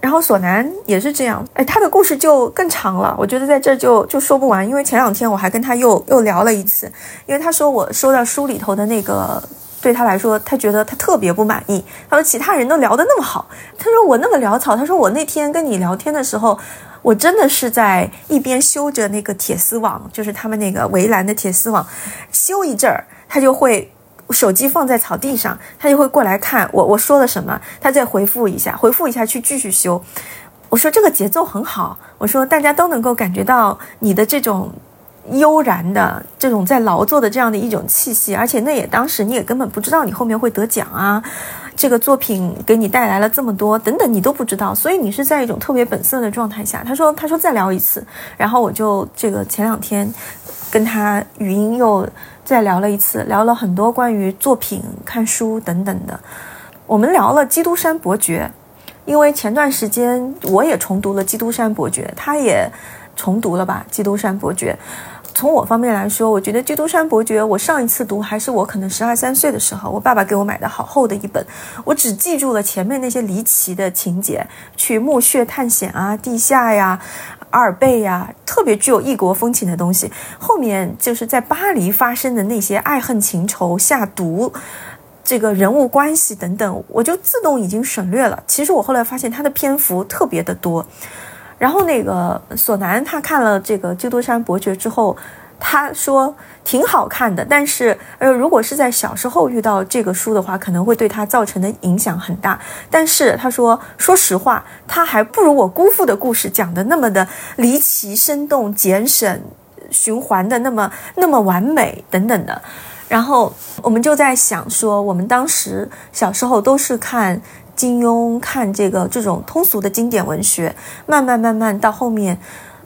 S1: 然后索南也是这样，哎，他的故事就更长了，我觉得在这就就说不完，因为前两天我还跟他又又聊了一次，因为他说我收到书里头的那个。对他来说，他觉得他特别不满意。他说：“其他人都聊得那么好，他说我那么潦草。他说我那天跟你聊天的时候，我真的是在一边修着那个铁丝网，就是他们那个围栏的铁丝网，修一阵儿，他就会手机放在草地上，他就会过来看我我说了什么，他再回复一下，回复一下去继续修。我说这个节奏很好，我说大家都能够感觉到你的这种。”悠然的这种在劳作的这样的一种气息，而且那也当时你也根本不知道你后面会得奖啊，这个作品给你带来了这么多等等，你都不知道，所以你是在一种特别本色的状态下。他说，他说再聊一次，然后我就这个前两天跟他语音又再聊了一次，聊了很多关于作品、看书等等的。我们聊了《基督山伯爵》，因为前段时间我也重读了《基督山伯爵》，他也重读了吧，《基督山伯爵》。从我方面来说，我觉得《基督山伯爵》，我上一次读还是我可能十二三岁的时候，我爸爸给我买的好厚的一本，我只记住了前面那些离奇的情节，去墓穴探险啊，地下呀，阿尔贝呀，特别具有异国风情的东西。后面就是在巴黎发生的那些爱恨情仇、下毒，这个人物关系等等，我就自动已经省略了。其实我后来发现它的篇幅特别的多。然后那个索南他看了这个《基督山伯爵》之后，他说挺好看的，但是呃，如果是在小时候遇到这个书的话，可能会对他造成的影响很大。但是他说，说实话，他还不如我姑父的故事讲的那么的离奇、生动、简省、循环的那么那么完美等等的。然后我们就在想说，我们当时小时候都是看。金庸看这个这种通俗的经典文学，慢慢慢慢到后面，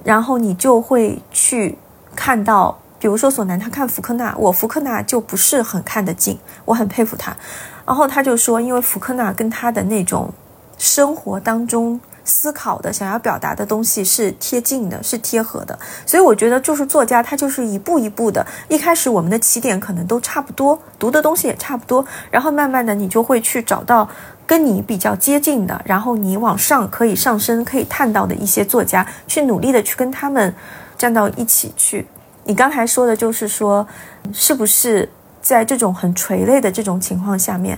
S1: 然后你就会去看到，比如说索南他看福克纳，我福克纳就不是很看得进，我很佩服他。然后他就说，因为福克纳跟他的那种生活当中。思考的想要表达的东西是贴近的，是贴合的，所以我觉得就是作家，他就是一步一步的。一开始我们的起点可能都差不多，读的东西也差不多，然后慢慢的你就会去找到跟你比较接近的，然后你往上可以上升、可以探到的一些作家，去努力的去跟他们站到一起去。你刚才说的就是说，是不是在这种很垂泪的这种情况下面，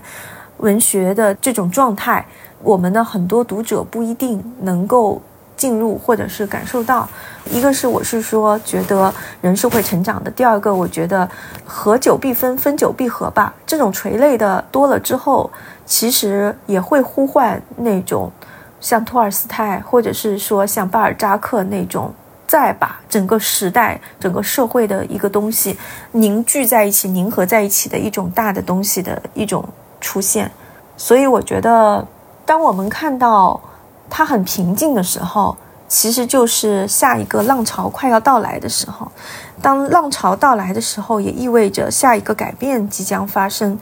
S1: 文学的这种状态？我们的很多读者不一定能够进入或者是感受到，一个是我是说觉得人是会成长的，第二个我觉得合久必分，分久必合吧。这种垂泪的多了之后，其实也会呼唤那种像托尔斯泰或者是说像巴尔扎克那种，再把整个时代、整个社会的一个东西凝聚在一起、凝合在一起的一种大的东西的一种出现。所以我觉得。当我们看到它很平静的时候，其实就是下一个浪潮快要到来的时候。当浪潮到来的时候，也意味着下一个改变即将发生。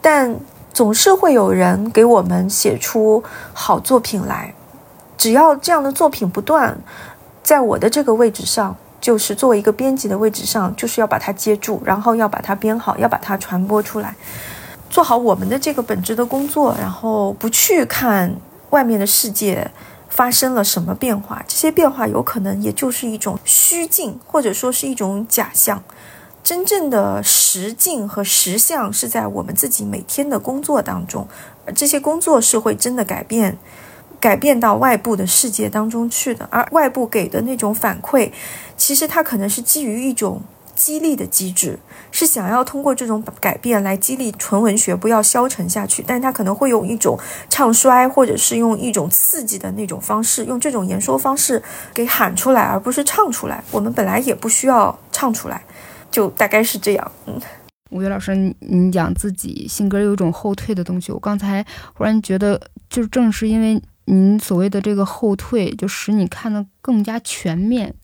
S1: 但总是会有人给我们写出好作品来。只要这样的作品不断，在我的这个位置上，就是作为一个编辑的位置上，就是要把它接住，然后要把它编好，要把它传播出来。做好我们的这个本职的工作，然后不去看外面的世界发生了什么变化，这些变化有可能也就是一种虚境，或者说是一种假象。真正的实境和实相是在我们自己每天的工作当中，而这些工作是会真的改变，改变到外部的世界当中去的。而外部给的那种反馈，其实它可能是基于一种。激励的机制是想要通过这种改变来激励纯文学不要消沉下去，但它可能会用一种唱衰，或者是用一种刺激的那种方式，用这种言说方式给喊出来，而不是唱出来。我们本来也不需要唱出来，就大概是这样。嗯，
S2: 吴越老师，你讲自己性格有一种后退的东西，我刚才忽然觉得，就正是因为您所谓的这个后退，就使你看得更加全面。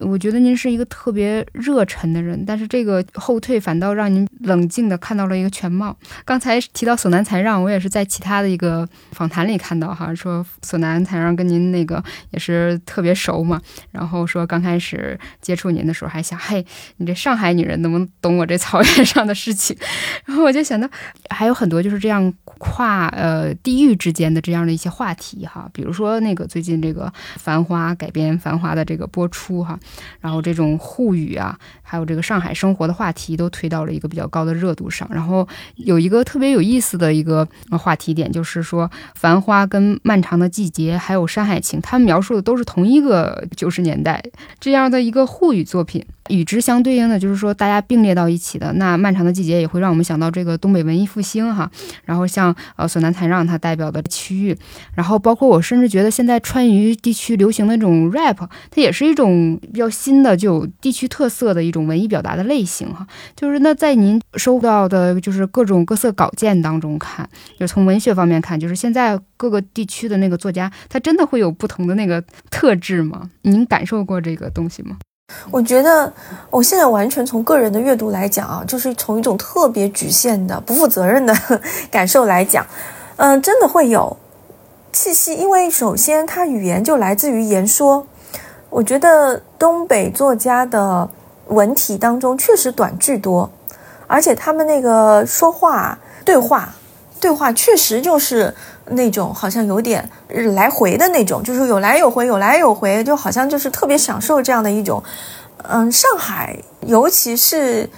S2: 我觉得您是一个特别热忱的人，但是这个后退反倒让您冷静的看到了一个全貌。刚才提到索南才让，我也是在其他的一个访谈里看到哈，说索南才让跟您那个也是特别熟嘛，然后说刚开始接触您的时候还想，嘿，你这上海女人能不能懂我这草原上的事情？然 *laughs* 后我就想到还有很多就是这样跨呃地域之间的这样的一些话题哈，比如说那个最近这个《繁花》改编《繁花》的这个播出哈。然后这种沪语啊，还有这个上海生活的话题，都推到了一个比较高的热度上。然后有一个特别有意思的一个话题点，就是说《繁花》跟《漫长的季节》还有《山海情》，他们描述的都是同一个九十年代这样的一个沪语作品。与之相对应的，就是说大家并列到一起的那《漫长的季节》，也会让我们想到这个东北文艺复兴哈。然后像呃索南才让他代表的区域，然后包括我甚至觉得现在川渝地区流行的这种 rap，它也是一种比较新的、就有地区特色的一种文艺表达的类型哈。就是那在您收到的，就是各种各色稿件当中看，就是从文学方面看，就是现在各个地区的那个作家，他真的会有不同的那个特质吗？您感受过这个东西吗？
S1: 我觉得，我现在完全从个人的阅读来讲啊，就是从一种特别局限的、不负责任的 *laughs* 感受来讲，嗯，真的会有气息。因为首先，它语言就来自于言说。我觉得东北作家的文体当中确实短句多，而且他们那个说话对话。对话确实就是那种好像有点来回的那种，就是有来有回，有来有回，就好像就是特别享受这样的一种。嗯，上海，尤其是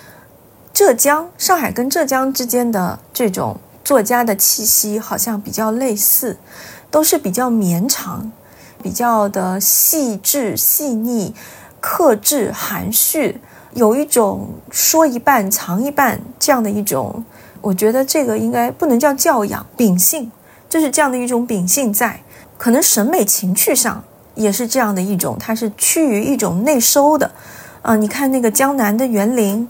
S1: 浙江，上海跟浙江之间的这种作家的气息好像比较类似，都是比较绵长，比较的细致细腻、克制含蓄，有一种说一半藏一半这样的一种。我觉得这个应该不能叫教养，秉性就是这样的一种秉性在，可能审美情趣上也是这样的一种，它是趋于一种内收的，啊，你看那个江南的园林，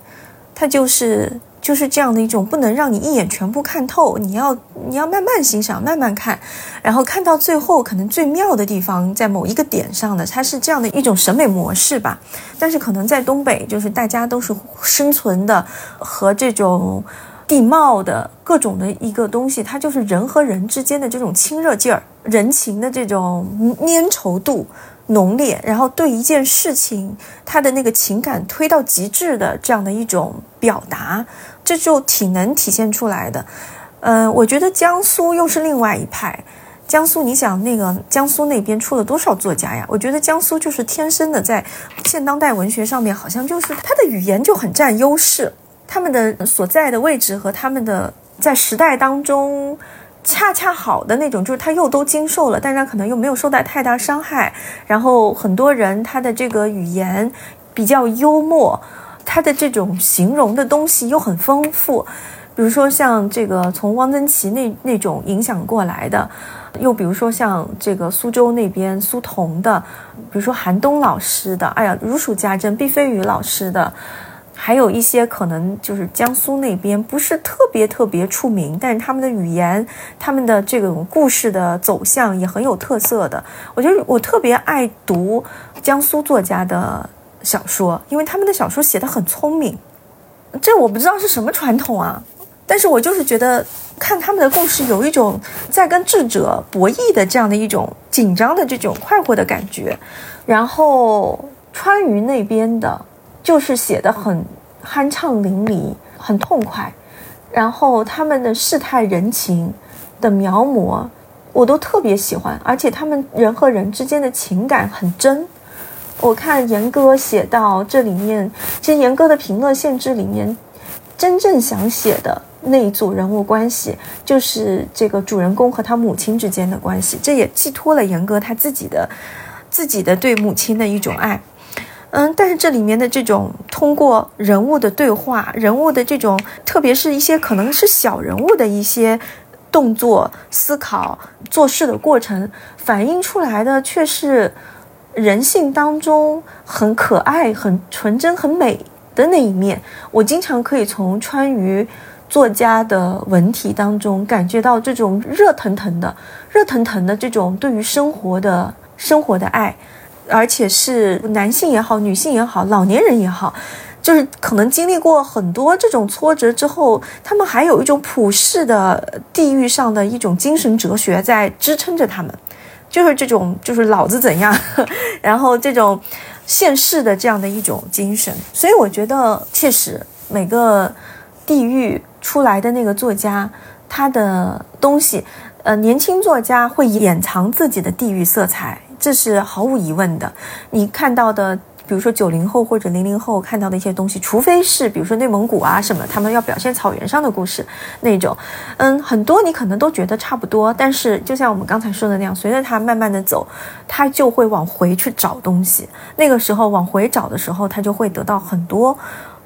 S1: 它就是就是这样的一种不能让你一眼全部看透，你要你要慢慢欣赏，慢慢看，然后看到最后可能最妙的地方在某一个点上的，它是这样的一种审美模式吧。但是可能在东北，就是大家都是生存的和这种地貌的各种的一个东西，它就是人和人之间的这种亲热劲儿，人情的这种粘稠度。浓烈，然后对一件事情，他的那个情感推到极致的这样的一种表达，这就挺能体现出来的。嗯，我觉得江苏又是另外一派。江苏，你想那个江苏那边出了多少作家呀？我觉得江苏就是天生的在现当代文学上面，好像就是他的语言就很占优势，他们的所在的位置和他们的在时代当中。恰恰好的那种，就是他又都经受了，但是他可能又没有受到太大伤害。然后很多人他的这个语言比较幽默，他的这种形容的东西又很丰富。比如说像这个从汪曾祺那那种影响过来的，又比如说像这个苏州那边苏童的，比如说韩东老师的，哎呀如数家珍，毕飞宇老师的。还有一些可能就是江苏那边不是特别特别出名，但是他们的语言、他们的这种故事的走向也很有特色的。我觉得我特别爱读江苏作家的小说，因为他们的小说写得很聪明。这我不知道是什么传统啊，但是我就是觉得看他们的故事有一种在跟智者博弈的这样的一种紧张的这种快活的感觉。然后川渝那边的。就是写的很酣畅淋漓，很痛快，然后他们的世态人情的描摹，我都特别喜欢，而且他们人和人之间的情感很真。我看严歌写到这里面，其实严歌的《平乐县志》里面，真正想写的那一组人物关系，就是这个主人公和他母亲之间的关系，这也寄托了严歌他自己的自己的对母亲的一种爱。嗯，但是这里面的这种通过人物的对话，人物的这种，特别是一些可能是小人物的一些动作、思考、做事的过程，反映出来的却是人性当中很可爱、很纯真、很美的那一面。我经常可以从川渝作家的文体当中感觉到这种热腾腾的、热腾腾的这种对于生活的生活的爱。而且是男性也好，女性也好，老年人也好，就是可能经历过很多这种挫折之后，他们还有一种普世的地域上的一种精神哲学在支撑着他们，就是这种就是老子怎样，*laughs* 然后这种现世的这样的一种精神。所以我觉得，确实每个地域出来的那个作家，他的东西，呃，年轻作家会掩藏自己的地域色彩。这是毫无疑问的。你看到的，比如说九零后或者零零后看到的一些东西，除非是比如说内蒙古啊什么，他们要表现草原上的故事那种，嗯，很多你可能都觉得差不多。但是就像我们刚才说的那样，随着他慢慢的走，他就会往回去找东西。那个时候往回找的时候，他就会得到很多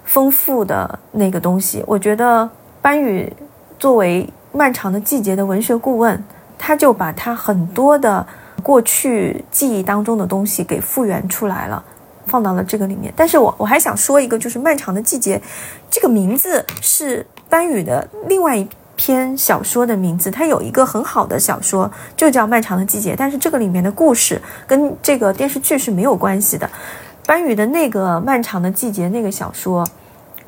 S1: 丰富的那个东西。我觉得班宇作为漫长的季节的文学顾问，他就把他很多的。过去记忆当中的东西给复原出来了，放到了这个里面。但是我我还想说一个，就是《漫长的季节》这个名字是班宇的另外一篇小说的名字。它有一个很好的小说，就叫《漫长的季节》，但是这个里面的故事跟这个电视剧是没有关系的。班宇的那个《漫长的季节》那个小说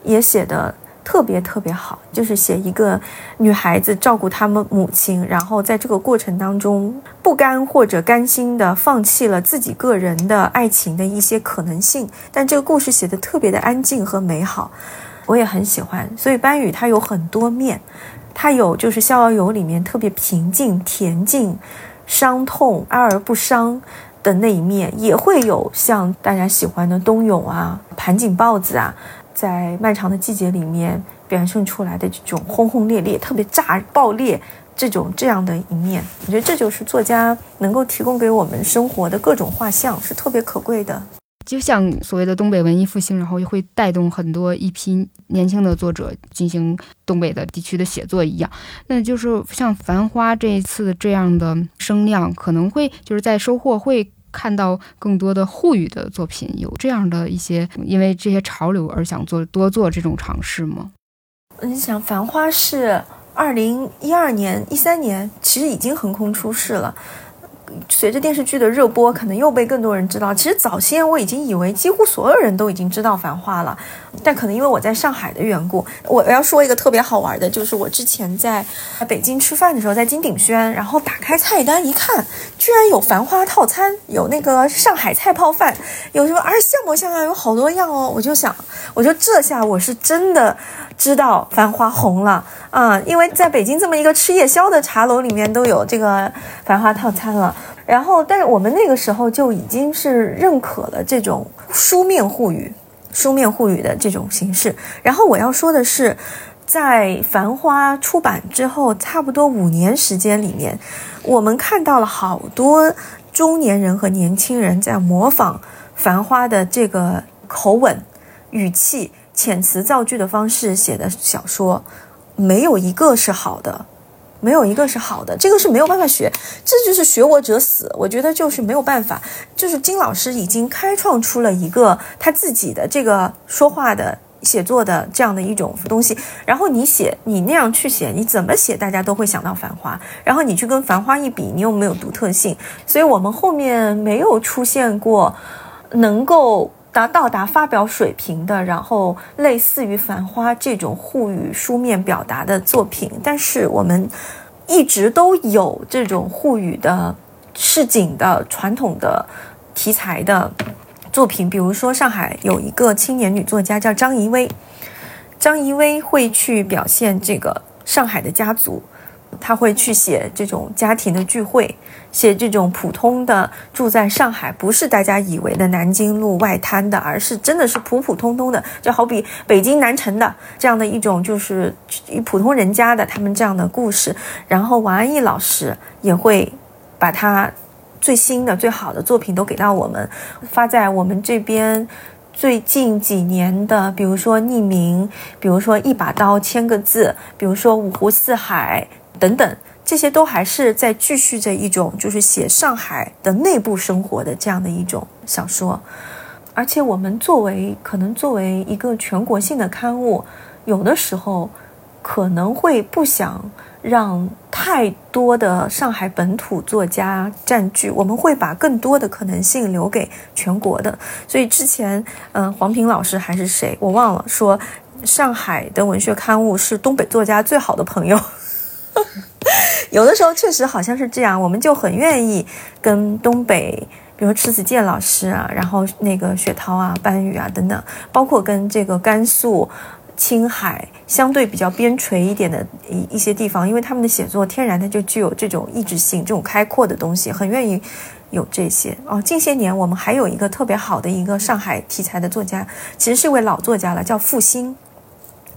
S1: 也写的。特别特别好，就是写一个女孩子照顾他们母亲，然后在这个过程当中不甘或者甘心的放弃了自己个人的爱情的一些可能性。但这个故事写的特别的安静和美好，我也很喜欢。所以班宇他有很多面，他有就是《逍遥游》里面特别平静、恬静、伤痛、哀而不伤的那一面，也会有像大家喜欢的冬泳啊、盘锦豹子啊。在漫长的季节里面表现出来的这种轰轰烈烈、特别炸爆裂这种这样的一面，我觉得这就是作家能够提供给我们生活的各种画像，是特别可贵的。
S2: 就像所谓的东北文艺复兴，然后又会带动很多一批年轻的作者进行东北的地区的写作一样。那就是像《繁花》这一次这样的声量，可能会就是在收获会。看到更多的沪语的作品，有这样的一些因为这些潮流而想做多做这种尝试吗？
S1: 你想，《繁花》是二零一二年、一三年，其实已经横空出世了。随着电视剧的热播，可能又被更多人知道。其实早先我已经以为几乎所有人都已经知道《繁花》了，但可能因为我在上海的缘故，我要说一个特别好玩的，就是我之前在北京吃饭的时候，在金鼎轩，然后打开菜单一看，居然有《繁花》套餐，有那个上海菜泡饭，有什么而像模像样，有好多样哦。我就想，我就这下我是真的知道《繁花》红了啊，因为在北京这么一个吃夜宵的茶楼里面都有这个《繁花》套餐了。然后，但是我们那个时候就已经是认可了这种书面互语、书面互语的这种形式。然后我要说的是，在《繁花》出版之后，差不多五年时间里面，我们看到了好多中年人和年轻人在模仿《繁花》的这个口吻、语气、遣词造句的方式写的小说，没有一个是好的。没有一个是好的，这个是没有办法学，这就是学我者死。我觉得就是没有办法，就是金老师已经开创出了一个他自己的这个说话的、写作的这样的一种东西。然后你写，你那样去写，你怎么写，大家都会想到《繁花》。然后你去跟《繁花》一比，你又没有独特性，所以我们后面没有出现过能够。达到达发表水平的，然后类似于《繁花》这种沪语书面表达的作品，但是我们一直都有这种沪语的市井的传统的题材的作品，比如说上海有一个青年女作家叫张怡薇，张怡薇会去表现这个上海的家族。他会去写这种家庭的聚会，写这种普通的住在上海，不是大家以为的南京路外滩的，而是真的是普普通通的，就好比北京南城的这样的一种，就是普通人家的他们这样的故事。然后王安忆老师也会把他最新的、最好的作品都给到我们，发在我们这边最近几年的，比如说匿名，比如说一把刀签个字，比如说五湖四海。等等，这些都还是在继续着一种，就是写上海的内部生活的这样的一种小说。而且我们作为可能作为一个全国性的刊物，有的时候可能会不想让太多的上海本土作家占据，我们会把更多的可能性留给全国的。所以之前，嗯，黄平老师还是谁，我忘了说，上海的文学刊物是东北作家最好的朋友。*laughs* 有的时候确实好像是这样，我们就很愿意跟东北，比如迟子建老师啊，然后那个雪涛啊、班宇啊等等，包括跟这个甘肃、青海相对比较边陲一点的一一些地方，因为他们的写作天然的就具有这种意志性、这种开阔的东西，很愿意有这些哦。近些年我们还有一个特别好的一个上海题材的作家，其实是位老作家了，叫傅兴。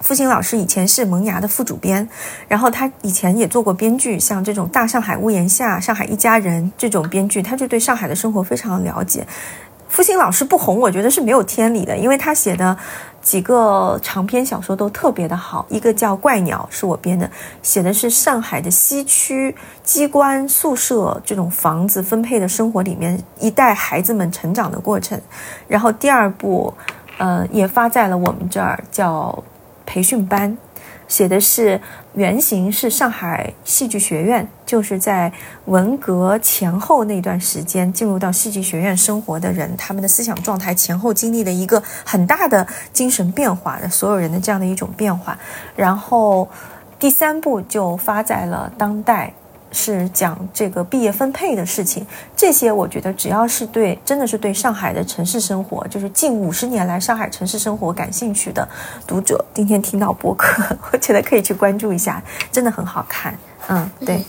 S1: 付兴老师以前是萌芽的副主编，然后他以前也做过编剧，像这种《大上海屋檐下》《上海一家人》这种编剧，他就对上海的生活非常了解。付兴老师不红，我觉得是没有天理的，因为他写的几个长篇小说都特别的好。一个叫《怪鸟》，是我编的，写的是上海的西区机关宿舍这种房子分配的生活里面一代孩子们成长的过程。然后第二部，呃，也发在了我们这儿，叫。培训班写的是原型是上海戏剧学院，就是在文革前后那段时间进入到戏剧学院生活的人，他们的思想状态前后经历了一个很大的精神变化所有人的这样的一种变化。然后第三部就发在了当代。是讲这个毕业分配的事情，这些我觉得只要是对，真的是对上海的城市生活，就是近五十年来上海城市生活感兴趣的读者，今天听到播客，*laughs* 我觉得可以去关注一下，真的很好看。嗯，对。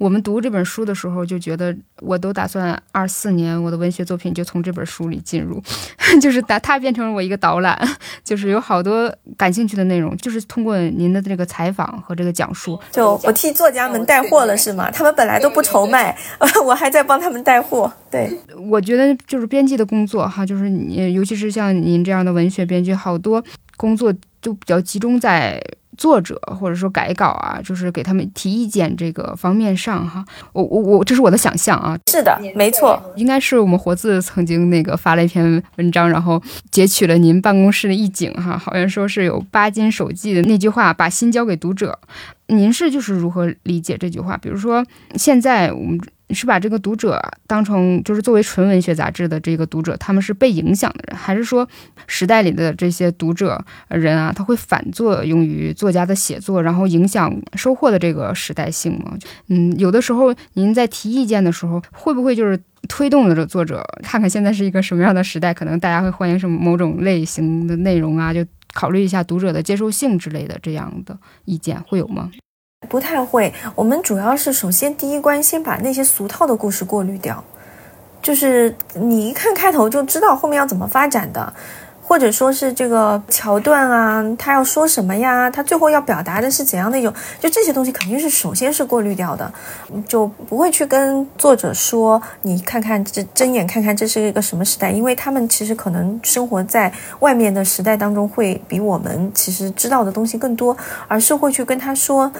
S2: 我们读这本书的时候就觉得，我都打算二四年我的文学作品就从这本书里进入，*laughs* 就是打它变成了我一个导览，*laughs* 就是有好多感兴趣的内容，就是通过您的这个采访和这个讲述，
S1: 就我替作家们带货了是吗？他们本来都不愁卖，*laughs* 我还在帮他们带货。对，
S2: 我觉得就是编辑的工作哈，就是你尤其是像您这样的文学编剧，好多工作就比较集中在。作者或者说改稿啊，就是给他们提意见这个方面上哈，我我我这是我的想象啊，
S1: 是的，没错，
S2: 应该是我们活字曾经那个发了一篇文章，然后截取了您办公室的一景哈，好像说是有巴金手记的那句话，把心交给读者，您是就是如何理解这句话？比如说现在我们。是把这个读者当成就是作为纯文学杂志的这个读者，他们是被影响的人，还是说时代里的这些读者人啊，他会反作用于作家的写作，然后影响收获的这个时代性吗？嗯，有的时候您在提意见的时候，会不会就是推动了这作者看看现在是一个什么样的时代，可能大家会欢迎什么某种类型的内容啊，就考虑一下读者的接受性之类的这样的意见会有吗？
S1: 不太会，我们主要是首先第一关先把那些俗套的故事过滤掉，就是你一看开头就知道后面要怎么发展的，或者说是这个桥段啊，他要说什么呀，他最后要表达的是怎样的一种，就这些东西肯定是首先是过滤掉的，就不会去跟作者说你看看这睁眼看看这是一个什么时代，因为他们其实可能生活在外面的时代当中，会比我们其实知道的东西更多，而是会去跟他说。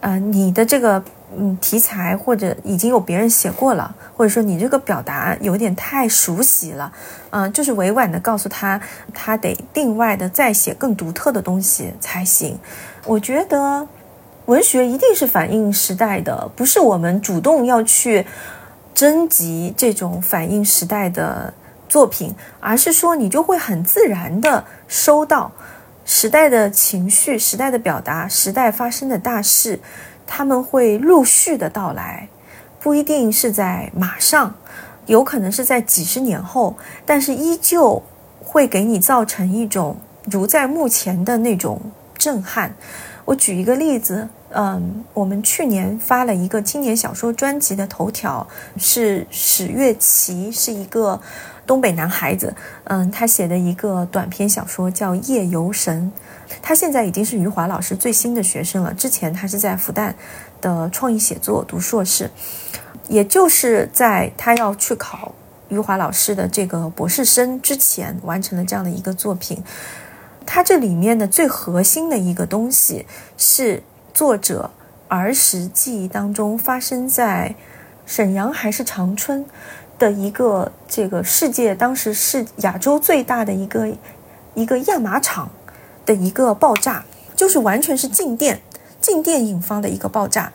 S1: 呃，你的这个嗯题材或者已经有别人写过了，或者说你这个表达有点太熟悉了，嗯，就是委婉的告诉他，他得另外的再写更独特的东西才行。我觉得文学一定是反映时代的，不是我们主动要去征集这种反映时代的作品，而是说你就会很自然的收到。时代的情绪，时代的表达，时代发生的大事，他们会陆续的到来，不一定是在马上，有可能是在几十年后，但是依旧会给你造成一种如在目前的那种震撼。我举一个例子，嗯，我们去年发了一个青年小说专辑的头条，是史月琪，是一个。东北男孩子，嗯，他写的一个短篇小说叫《夜游神》，他现在已经是余华老师最新的学生了。之前他是在复旦的创意写作读硕士，也就是在他要去考余华老师的这个博士生之前，完成了这样的一个作品。他这里面的最核心的一个东西是作者儿时记忆当中发生在沈阳还是长春。的一个这个世界，当时是亚洲最大的一个一个亚麻厂的一个爆炸，就是完全是静电，静电引发的一个爆炸，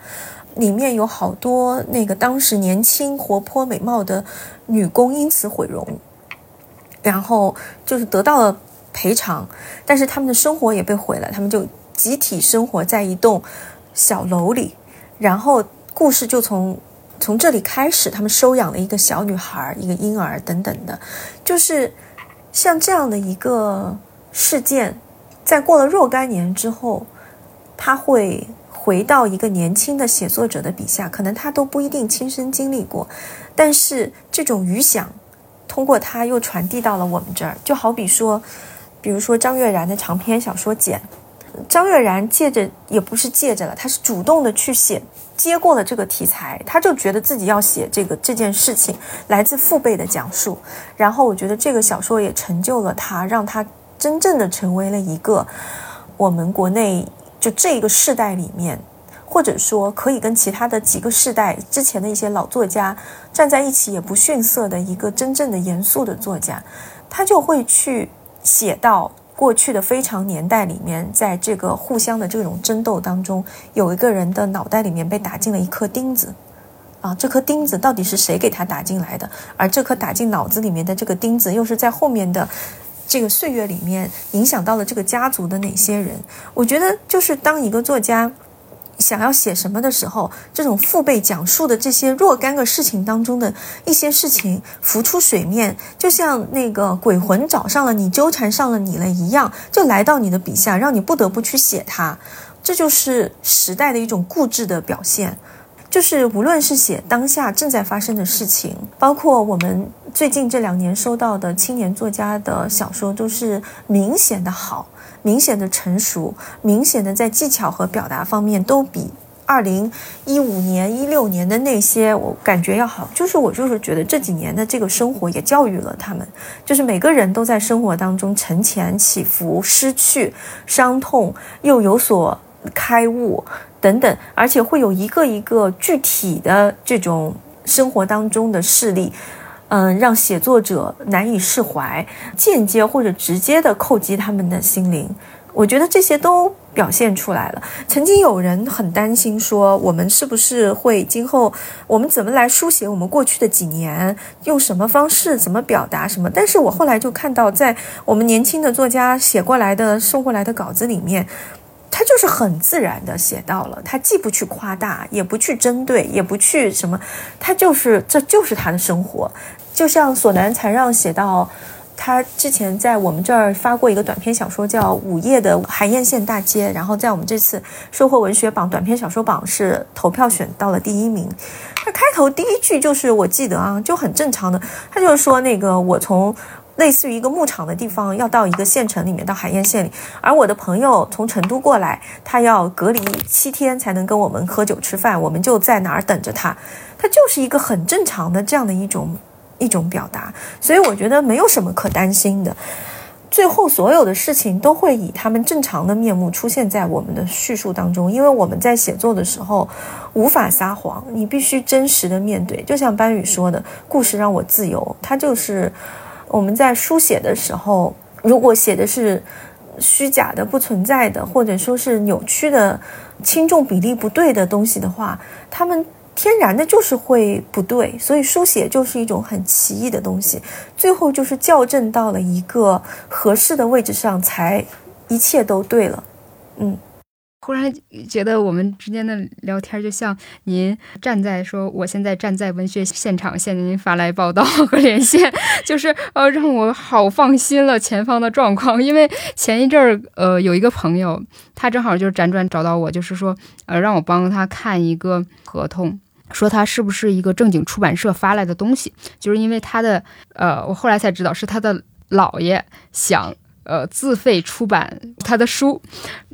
S1: 里面有好多那个当时年轻、活泼、美貌的女工因此毁容，然后就是得到了赔偿，但是他们的生活也被毁了，他们就集体生活在一栋小楼里，然后故事就从。从这里开始，他们收养了一个小女孩，一个婴儿等等的，就是像这样的一个事件，在过了若干年之后，他会回到一个年轻的写作者的笔下，可能他都不一定亲身经历过，但是这种余响通过他又传递到了我们这儿，就好比说，比如说张悦然的长篇小说《简》，张悦然借着也不是借着了，他是主动的去写。接过了这个题材，他就觉得自己要写这个这件事情，来自父辈的讲述。然后我觉得这个小说也成就了他，让他真正的成为了一个我们国内就这个世代里面，或者说可以跟其他的几个世代之前的一些老作家站在一起也不逊色的一个真正的严肃的作家。他就会去写到。过去的非常年代里面，在这个互相的这种争斗当中，有一个人的脑袋里面被打进了一颗钉子，啊，这颗钉子到底是谁给他打进来的？而这颗打进脑子里面的这个钉子，又是在后面的这个岁月里面影响到了这个家族的哪些人？我觉得，就是当一个作家。想要写什么的时候，这种父辈讲述的这些若干个事情当中的一些事情浮出水面，就像那个鬼魂找上了你，纠缠上了你了一样，就来到你的笔下，让你不得不去写它。这就是时代的一种固执的表现。就是无论是写当下正在发生的事情，包括我们最近这两年收到的青年作家的小说，都是明显的好。明显的成熟，明显的在技巧和表达方面都比二零一五年、一六年的那些我感觉要好。就是我就是觉得这几年的这个生活也教育了他们，就是每个人都在生活当中沉潜起伏、失去、伤痛，又有所开悟等等，而且会有一个一个具体的这种生活当中的事例，嗯，让写作者难以释怀，间接或者直接的叩击他们的心灵。我觉得这些都表现出来了。曾经有人很担心说，我们是不是会今后我们怎么来书写我们过去的几年，用什么方式，怎么表达什么？但是我后来就看到，在我们年轻的作家写过来的、送过来的稿子里面，他就是很自然的写到了，他既不去夸大，也不去针对，也不去什么，他就是这就是他的生活。就像索南才让写到。他之前在我们这儿发过一个短篇小说，叫《午夜的海晏县大街》，然后在我们这次收获文学榜短篇小说榜是投票选到了第一名。他开头第一句就是我记得啊，就很正常的，他就是说那个我从类似于一个牧场的地方要到一个县城里面，到海晏县里，而我的朋友从成都过来，他要隔离七天才能跟我们喝酒吃饭，我们就在哪儿等着他。他就是一个很正常的这样的一种。一种表达，所以我觉得没有什么可担心的。最后，所有的事情都会以他们正常的面目出现在我们的叙述当中，因为我们在写作的时候无法撒谎，你必须真实的面对。就像班宇说的，故事让我自由，它就是我们在书写的时候，如果写的是虚假的、不存在的，或者说是扭曲的、轻重比例不对的东西的话，他们。天然的就是会不对，所以书写就是一种很奇异的东西，最后就是校正到了一个合适的位置上，才一切都对了。嗯，
S2: 忽然觉得我们之间的聊天就像您站在说，我现在站在文学现场向您发来报道和连线，就是呃让我好放心了前方的状况，因为前一阵儿呃有一个朋友，他正好就是辗转找到我，就是说呃让我帮他看一个合同。说他是不是一个正经出版社发来的东西？就是因为他的，呃，我后来才知道是他的姥爷想。呃，自费出版他的书，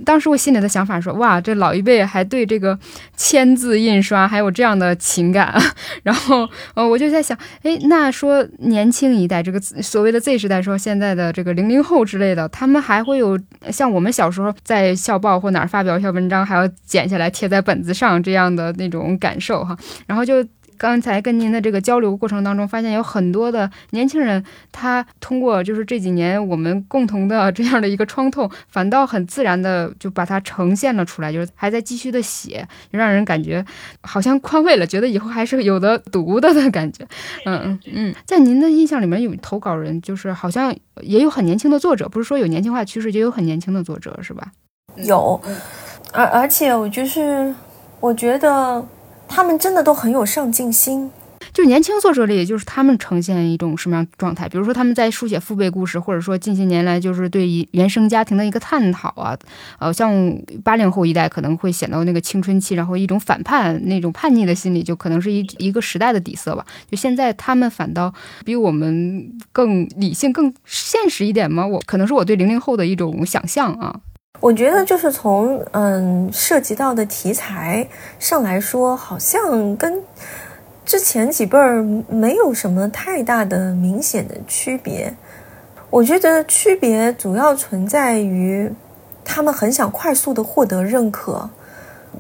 S2: 当时我心里的想法说，哇，这老一辈还对这个签字印刷还有这样的情感，*laughs* 然后，呃，我就在想，哎，那说年轻一代这个所谓的 Z 时代，说现在的这个零零后之类的，他们还会有像我们小时候在校报或哪儿发表一篇文章，还要剪下来贴在本子上这样的那种感受哈，然后就。刚才跟您的这个交流过程当中，发现有很多的年轻人，他通过就是这几年我们共同的这样的一个创痛，反倒很自然的就把它呈现了出来，就是还在继续的写，让人感觉好像宽慰了，觉得以后还是有的读的的感觉。嗯 *laughs* 嗯嗯，在您的印象里面有投稿人，就是好像也有很年轻的作者，不是说有年轻化趋势，也有很年轻的作者，是吧？
S1: 有，而而且我就是我觉得。他们真的都很有上进心，
S2: 就年轻作者里，就是他们呈现一种什么样状态？比如说他们在书写父辈故事，或者说近些年来就是对原生家庭的一个探讨啊，呃，像八零后一代可能会显到那个青春期，然后一种反叛那种叛逆的心理，就可能是一一个时代的底色吧。就现在他们反倒比我们更理性、更现实一点吗？我可能是我对零零后的一种想象啊。
S1: 我觉得就是从嗯涉及到的题材上来说，好像跟之前几辈儿没有什么太大的明显的区别。我觉得区别主要存在于他们很想快速的获得认可，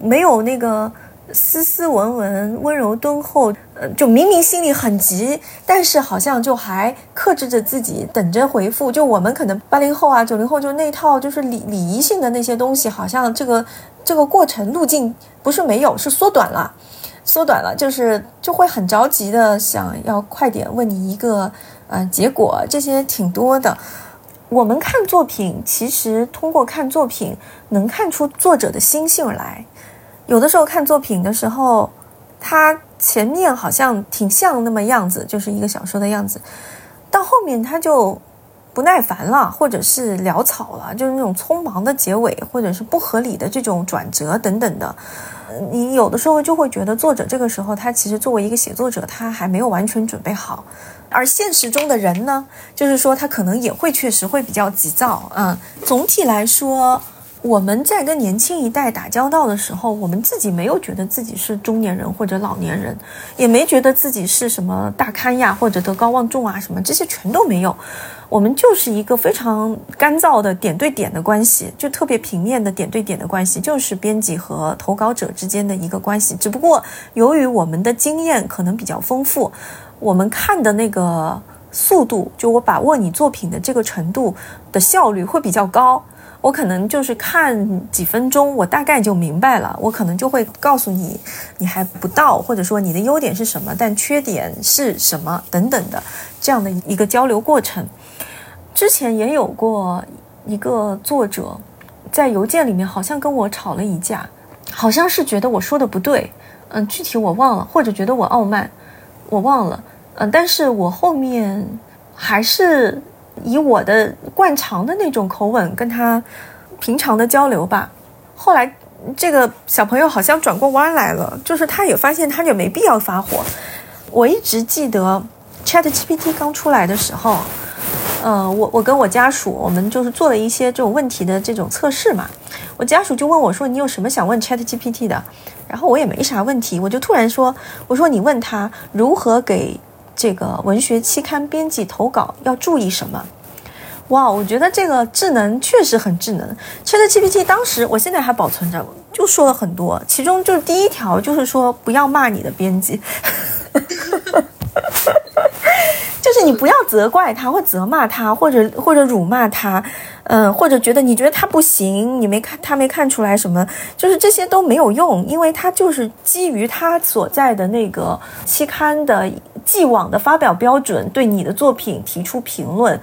S1: 没有那个。斯斯文文、温柔敦厚，呃，就明明心里很急，但是好像就还克制着自己，等着回复。就我们可能八零后啊、九零后，就那套就是礼礼仪性的那些东西，好像这个这个过程路径不是没有，是缩短了，缩短了，就是就会很着急的想要快点问你一个呃结果，这些挺多的。我们看作品，其实通过看作品能看出作者的心性来。有的时候看作品的时候，他前面好像挺像那么样子，就是一个小说的样子，到后面他就不耐烦了，或者是潦草了，就是那种匆忙的结尾，或者是不合理的这种转折等等的。你有的时候就会觉得作者这个时候他其实作为一个写作者，他还没有完全准备好，而现实中的人呢，就是说他可能也会确实会比较急躁。嗯，总体来说。我们在跟年轻一代打交道的时候，我们自己没有觉得自己是中年人或者老年人，也没觉得自己是什么大咖呀或者德高望重啊什么，这些全都没有。我们就是一个非常干燥的点对点的关系，就特别平面的点对点的关系，就是编辑和投稿者之间的一个关系。只不过由于我们的经验可能比较丰富，我们看的那个速度，就我把握你作品的这个程度的效率会比较高。我可能就是看几分钟，我大概就明白了。我可能就会告诉你，你还不到，或者说你的优点是什么，但缺点是什么等等的这样的一个交流过程。之前也有过一个作者在邮件里面好像跟我吵了一架，好像是觉得我说的不对，嗯，具体我忘了，或者觉得我傲慢，我忘了，嗯，但是我后面还是。以我的惯常的那种口吻跟他平常的交流吧。后来这个小朋友好像转过弯来了，就是他也发现他也没必要发火。我一直记得 Chat GPT 刚出来的时候，呃，我我跟我家属我们就是做了一些这种问题的这种测试嘛。我家属就问我说：“你有什么想问 Chat GPT 的？”然后我也没啥问题，我就突然说：“我说你问他如何给。”这个文学期刊编辑投稿要注意什么？哇，我觉得这个智能确实很智能。ChatGPT 当时，我现在还保存着，就说了很多，其中就是第一条就是说不要骂你的编辑。*laughs* 就是你不要责怪他，或责骂他，或者或者辱骂他，嗯，或者觉得你觉得他不行，你没看他没看出来什么，就是这些都没有用，因为他就是基于他所在的那个期刊的既往的发表标准，对你的作品提出评论，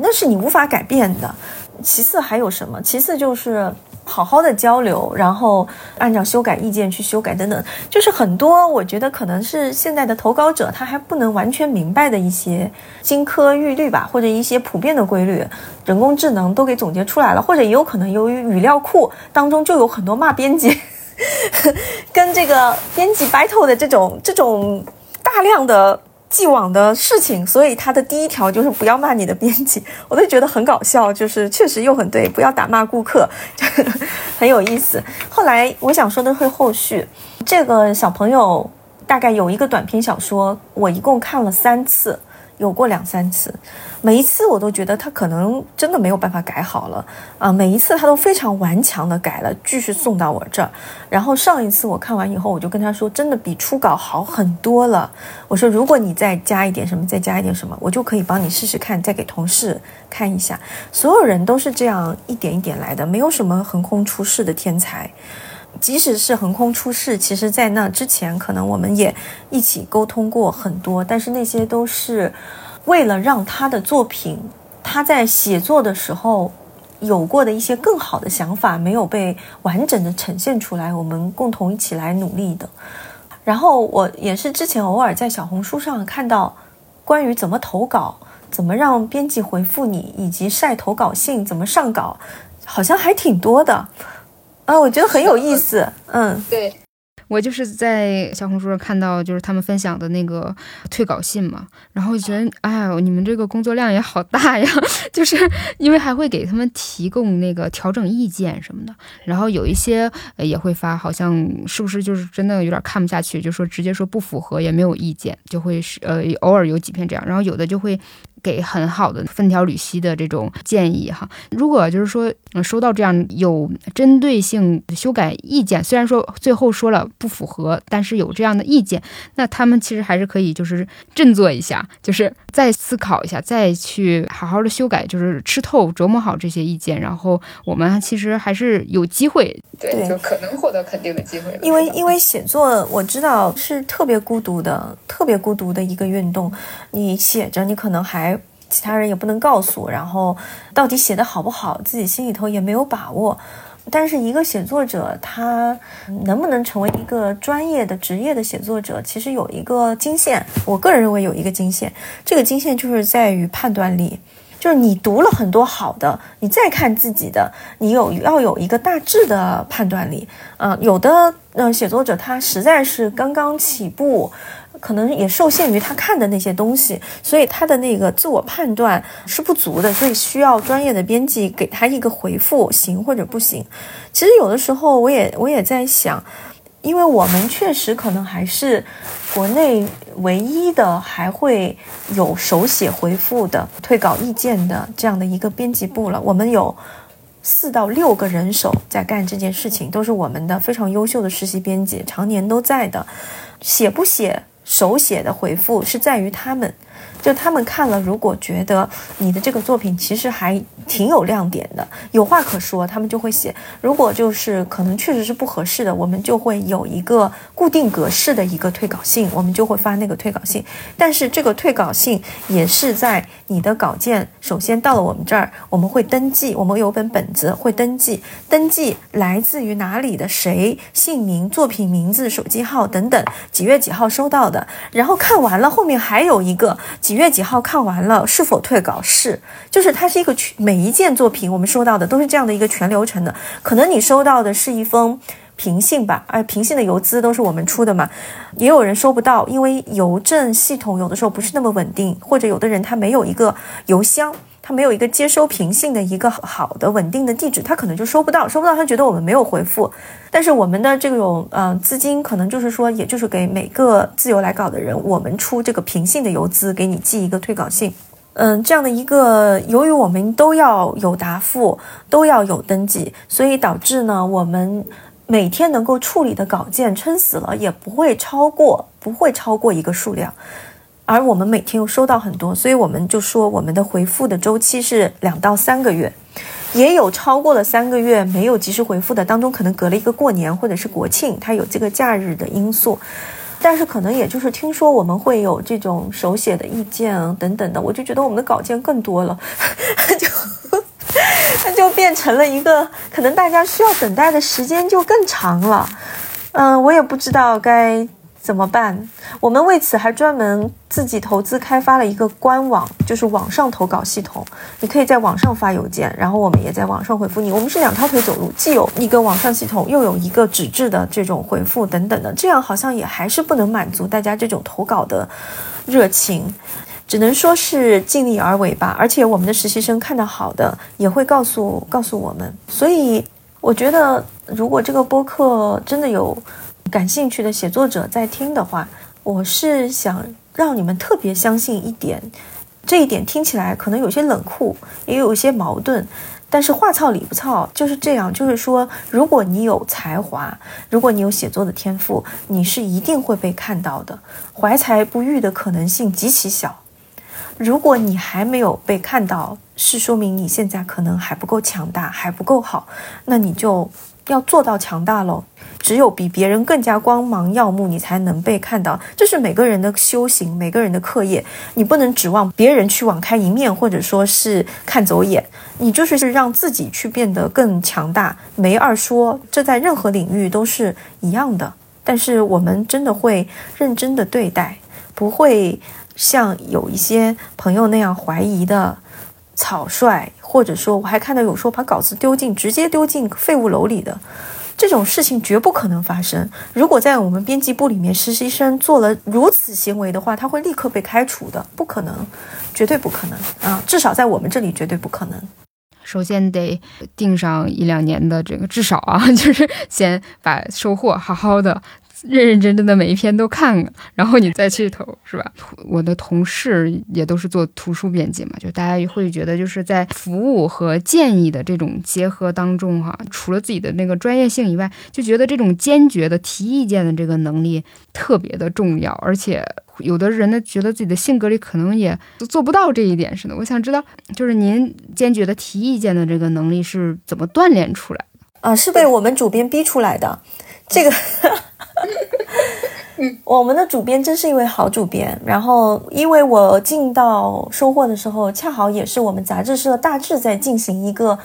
S1: 那是你无法改变的。其次还有什么？其次就是。好好的交流，然后按照修改意见去修改等等，就是很多我觉得可能是现在的投稿者他还不能完全明白的一些金科玉律吧，或者一些普遍的规律，人工智能都给总结出来了，或者也有可能由于语料库当中就有很多骂编辑 *laughs* 跟这个编辑 battle 的这种这种大量的。既往的事情，所以他的第一条就是不要骂你的编辑，我都觉得很搞笑，就是确实又很对，不要打骂顾客，*laughs* 很有意思。后来我想说的会后续，这个小朋友大概有一个短篇小说，我一共看了三次。有过两三次，每一次我都觉得他可能真的没有办法改好了啊！每一次他都非常顽强的改了，继续送到我这儿。然后上一次我看完以后，我就跟他说，真的比初稿好很多了。我说，如果你再加一点什么，再加一点什么，我就可以帮你试试看，再给同事看一下。所有人都是这样一点一点来的，没有什么横空出世的天才。即使是横空出世，其实，在那之前，可能我们也一起沟通过很多，但是那些都是为了让他的作品，他在写作的时候有过的一些更好的想法没有被完整的呈现出来，我们共同一起来努力的。然后我也是之前偶尔在小红书上看到关于怎么投稿、怎么让编辑回复你，以及晒投稿信、怎么上稿，好像还挺多的。啊，我觉得很有意思。嗯，
S2: 对，我就是在小红书上看到，就是他们分享的那个退稿信嘛，然后觉得，哎呦，你们这个工作量也好大呀，*laughs* 就是因为还会给他们提供那个调整意见什么的，然后有一些也会发，好像是不是就是真的有点看不下去，就说直接说不符合，也没有意见，就会是呃偶尔有几篇这样，然后有的就会。给很好的分条缕析的这种建议哈，如果就是说收到这样有针对性修改意见，虽然说最后说了不符合，但是有这样的意见，那他们其实还是可以就是振作一下，就是再思考一下，再去好好的修改，就是吃透琢磨好这些意见，然后我们其实还是有机会，
S3: 对，就可能获得肯定的机会。
S1: 因为因为写作我知道是特别孤独的，特别孤独的一个运动，你写着你可能还。其他人也不能告诉，然后到底写的好不好，自己心里头也没有把握。但是一个写作者，他能不能成为一个专业的职业的写作者，其实有一个金线。我个人认为有一个金线，这个金线就是在于判断力，就是你读了很多好的，你再看自己的，你有要有一个大致的判断力。嗯，有的嗯写作者他实在是刚刚起步。可能也受限于他看的那些东西，所以他的那个自我判断是不足的，所以需要专业的编辑给他一个回复，行或者不行。其实有的时候我也我也在想，因为我们确实可能还是国内唯一的还会有手写回复的退稿意见的这样的一个编辑部了，我们有。四到六个人手在干这件事情，都是我们的非常优秀的实习编辑，常年都在的。写不写手写的回复是在于他们。就他们看了，如果觉得你的这个作品其实还挺有亮点的，有话可说，他们就会写；如果就是可能确实是不合适的，我们就会有一个固定格式的一个退稿信，我们就会发那个退稿信。但是这个退稿信也是在你的稿件首先到了我们这儿，我们会登记，我们有本本子会登记，登记来自于哪里的谁，姓名、作品名字、手机号等等，几月几号收到的，然后看完了后面还有一个几。几月几号看完了？是否退稿？是，就是它是一个全每一件作品我们收到的都是这样的一个全流程的。可能你收到的是一封平信吧，而平信的邮资都是我们出的嘛。也有人收不到，因为邮政系统有的时候不是那么稳定，或者有的人他没有一个邮箱。他没有一个接收平信的一个好的稳定的地址，他可能就收不到，收不到，他觉得我们没有回复。但是我们的这种嗯资金，可能就是说，也就是给每个自由来稿的人，我们出这个平信的邮资，给你寄一个退稿信。嗯，这样的一个，由于我们都要有答复，都要有登记，所以导致呢，我们每天能够处理的稿件，撑死了也不会超过，不会超过一个数量。而我们每天又收到很多，所以我们就说我们的回复的周期是两到三个月，也有超过了三个月没有及时回复的，当中可能隔了一个过年或者是国庆，它有这个假日的因素。但是可能也就是听说我们会有这种手写的意见等等的，我就觉得我们的稿件更多了，*laughs* 就它 *laughs* 就变成了一个可能大家需要等待的时间就更长了。嗯，我也不知道该。怎么办？我们为此还专门自己投资开发了一个官网，就是网上投稿系统。你可以在网上发邮件，然后我们也在网上回复你。我们是两条腿走路，既有一个网上系统，又有一个纸质的这种回复等等的。这样好像也还是不能满足大家这种投稿的热情，只能说是尽力而为吧。而且我们的实习生看到好的，也会告诉告诉我们。所以我觉得，如果这个播客真的有。感兴趣的写作者在听的话，我是想让你们特别相信一点，这一点听起来可能有些冷酷，也有一些矛盾，但是话糙理不糙，就是这样。就是说，如果你有才华，如果你有写作的天赋，你是一定会被看到的，怀才不遇的可能性极其小。如果你还没有被看到，是说明你现在可能还不够强大，还不够好，那你就。要做到强大喽，只有比别人更加光芒耀目，你才能被看到。这是每个人的修行，每个人的课业。你不能指望别人去网开一面，或者说是看走眼。你就是让自己去变得更强大，没二说。这在任何领域都是一样的。但是我们真的会认真的对待，不会像有一些朋友那样怀疑的。草率，或者说，我还看到有说把稿子丢进直接丢进废物篓里的，这种事情绝不可能发生。如果在我们编辑部里面，实习生做了如此行为的话，他会立刻被开除的，不可能，绝对不可能啊！至少在我们这里，绝对不可能。
S2: 首先得定上一两年的这个，至少啊，*laughs* 就是先把收获好好的。认认真真的每一篇都看看，*laughs* 然后你再去投，是吧？我的同事也都是做图书编辑嘛，就大家会觉得就是在服务和建议的这种结合当中，哈，除了自己的那个专业性以外，就觉得这种坚决的提意见的这个能力特别的重要，而且有的人呢觉得自己的性格里可能也做不到这一点似的。我想知道，就是您坚决的提意见的这个能力是怎么锻炼出来的？
S1: 啊，是被我们主编逼出来的，这个。我们的主编真是一位好主编。然后，因为我进到收获的时候，恰好也是我们杂志社大致在进行一个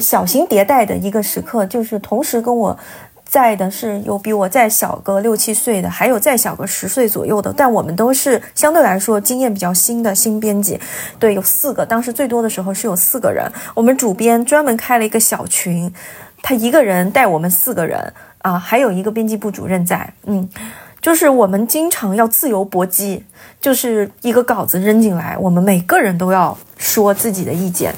S1: 小型迭代的一个时刻，就是同时跟我在的是有比我再小个六七岁的，还有再小个十岁左右的。但我们都是相对来说经验比较新的新编辑。对，有四个，当时最多的时候是有四个人。我们主编专门开了一个小群，他一个人带我们四个人。啊，还有一个编辑部主任在，嗯，就是我们经常要自由搏击，就是一个稿子扔进来，我们每个人都要说自己的意见，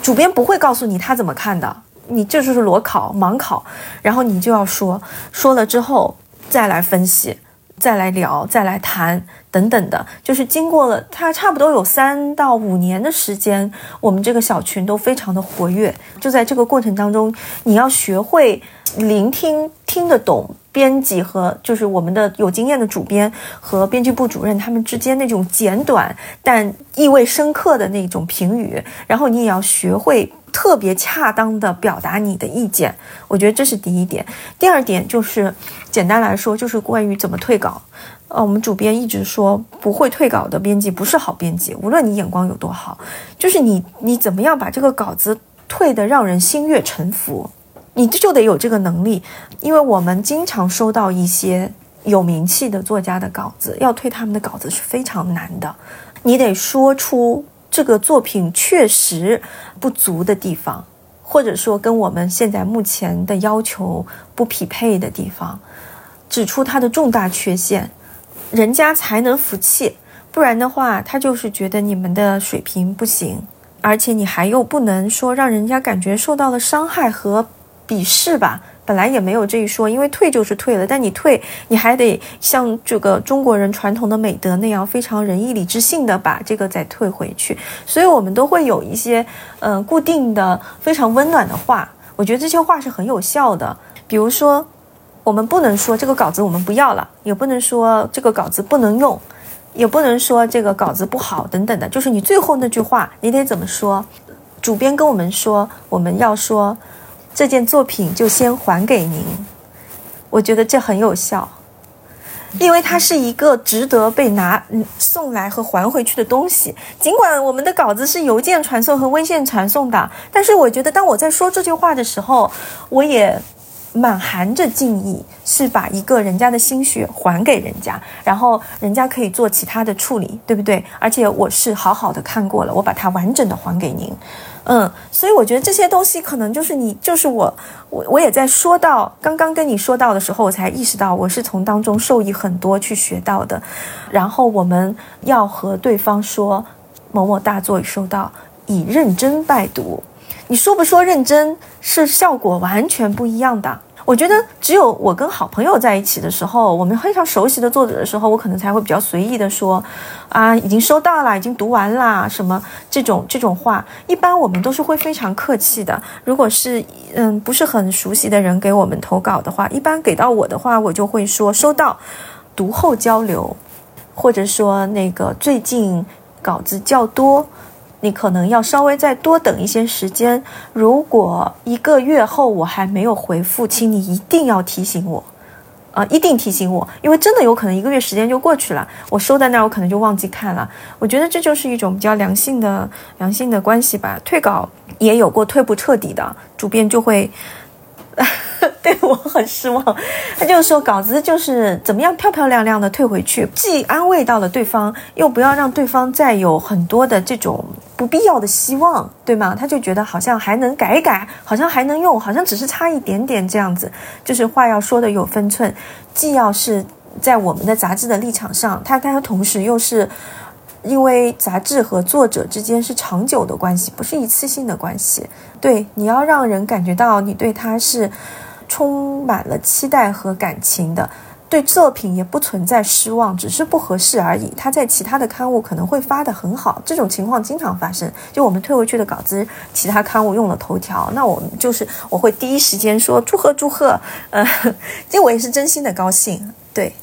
S1: 主编不会告诉你他怎么看的，你这就是裸考、盲考，然后你就要说，说了之后再来分析。再来聊，再来谈，等等的，就是经过了他差不多有三到五年的时间，我们这个小群都非常的活跃。就在这个过程当中，你要学会聆听，听得懂编辑和就是我们的有经验的主编和编辑部主任他们之间那种简短但意味深刻的那种评语，然后你也要学会。特别恰当的表达你的意见，我觉得这是第一点。第二点就是，简单来说就是关于怎么退稿。呃，我们主编一直说，不会退稿的编辑不是好编辑，无论你眼光有多好，就是你你怎么样把这个稿子退得让人心悦诚服，你就得有这个能力。因为我们经常收到一些有名气的作家的稿子，要退他们的稿子是非常难的，你得说出。这个作品确实不足的地方，或者说跟我们现在目前的要求不匹配的地方，指出它的重大缺陷，人家才能服气。不然的话，他就是觉得你们的水平不行，而且你还又不能说让人家感觉受到了伤害和鄙视吧。本来也没有这一说，因为退就是退了，但你退，你还得像这个中国人传统的美德那样，非常仁义礼智信的把这个再退回去。所以我们都会有一些嗯固定的非常温暖的话，我觉得这些话是很有效的。比如说，我们不能说这个稿子我们不要了，也不能说这个稿子不能用，也不能说这个稿子不好等等的。就是你最后那句话，你得怎么说？主编跟我们说，我们要说。这件作品就先还给您，我觉得这很有效，因为它是一个值得被拿送来和还回去的东西。尽管我们的稿子是邮件传送和微信传送的，但是我觉得当我在说这句话的时候，我也满含着敬意，是把一个人家的心血还给人家，然后人家可以做其他的处理，对不对？而且我是好好的看过了，我把它完整的还给您。嗯，所以我觉得这些东西可能就是你，就是我，我我也在说到刚刚跟你说到的时候，我才意识到我是从当中受益很多去学到的。然后我们要和对方说某某大作已收到，已认真拜读。你说不说认真，是效果完全不一样的。我觉得只有我跟好朋友在一起的时候，我们非常熟悉的作者的时候，我可能才会比较随意的说，啊，已经收到了，已经读完啦，什么这种这种话，一般我们都是会非常客气的。如果是嗯不是很熟悉的人给我们投稿的话，一般给到我的话，我就会说收到，读后交流，或者说那个最近稿子较多。你可能要稍微再多等一些时间。如果一个月后我还没有回复，请你一定要提醒我，啊，一定提醒我，因为真的有可能一个月时间就过去了，我收在那儿，我可能就忘记看了。我觉得这就是一种比较良性的、良性的关系吧。退稿也有过退不彻底的，主编就会。*laughs* 对我很失望，他就说稿子就是怎么样漂漂亮亮的退回去，既安慰到了对方，又不要让对方再有很多的这种不必要的希望，对吗？他就觉得好像还能改改，好像还能用，好像只是差一点点这样子，就是话要说的有分寸，既要是在我们的杂志的立场上，他他同时又是。因为杂志和作者之间是长久的关系，不是一次性的关系。对，你要让人感觉到你对他是充满了期待和感情的，对作品也不存在失望，只是不合适而已。他在其他的刊物可能会发的很好，这种情况经常发生。就我们退回去的稿子，其他刊物用了头条，那我们就是我会第一时间说祝贺祝贺，呃，*laughs* 这我也是真心的高兴。对。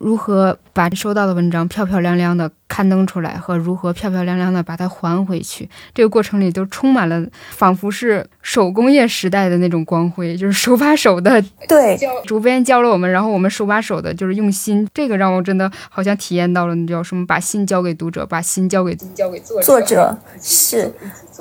S2: 如何把收到的文章漂漂亮亮的刊登出来，和如何漂漂亮亮的把它还回去，这个过程里都充满了仿佛是手工业时代的那种光辉，就是手把手的。*laughs*
S1: 对，
S2: 主编教了我们，然后我们手把手的，就是用心。这个让我真的好像体验到了，那叫什么？把心交给读者，把心交给
S3: 交给 *laughs* 作者。
S1: 作者是。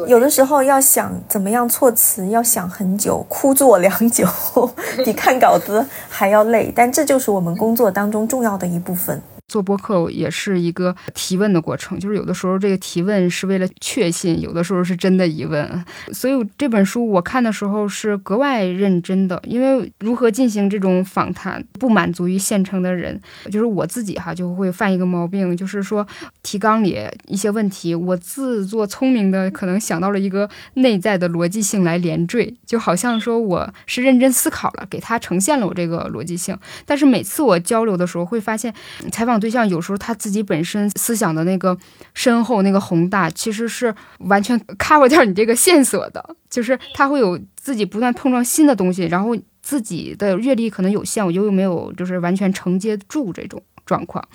S1: 有的时候要想怎么样措辞，要想很久，枯坐良久，*laughs* 比看稿子还要累。但这就是我们工作当中重要的一部分。
S2: 做播客也是一个提问的过程，就是有的时候这个提问是为了确信，有的时候是真的疑问。所以这本书我看的时候是格外认真的，因为如何进行这种访谈，不满足于现成的人，就是我自己哈就会犯一个毛病，就是说提纲里一些问题，我自作聪明的可能想到了一个内在的逻辑性来连缀，就好像说我是认真思考了，给他呈现了我这个逻辑性。但是每次我交流的时候，会发现采访。对象有时候他自己本身思想的那个深厚、那个宏大，其实是完全 cover 掉你这个线索的。就是他会有自己不断碰撞新的东西，然后自己的阅历可能有限，我又没有就是完全承接住这种状况。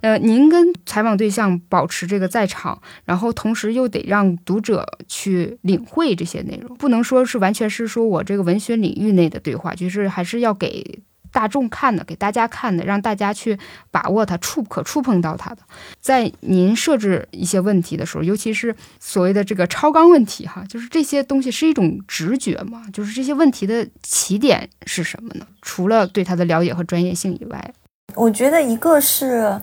S2: 呃，您跟采访对象保持这个在场，然后同时又得让读者去领会这些内容，不能说是完全是说我这个文学领域内的对话，就是还是要给。大众看的，给大家看的，让大家去把握它，触可触碰到它的。在您设置一些问题的时候，尤其是所谓的这个超纲问题，哈，就是这些东西是一种直觉嘛？就是这些问题的起点是什么呢？除了对它的了解和专业性以外，
S1: 我觉得一个是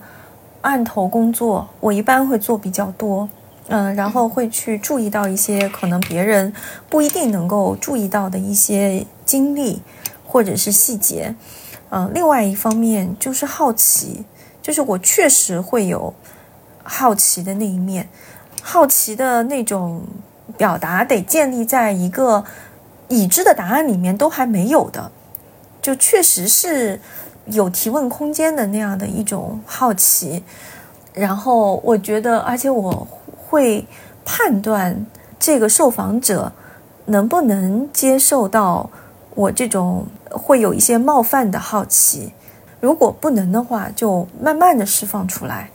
S1: 案头工作，我一般会做比较多，嗯，然后会去注意到一些可能别人不一定能够注意到的一些经历或者是细节。嗯，另外一方面就是好奇，就是我确实会有好奇的那一面，好奇的那种表达得建立在一个已知的答案里面都还没有的，就确实是有提问空间的那样的一种好奇。然后我觉得，而且我会判断这个受访者能不能接受到我这种。会有一些冒犯的好奇，如果不能的话，就慢慢的释放出来。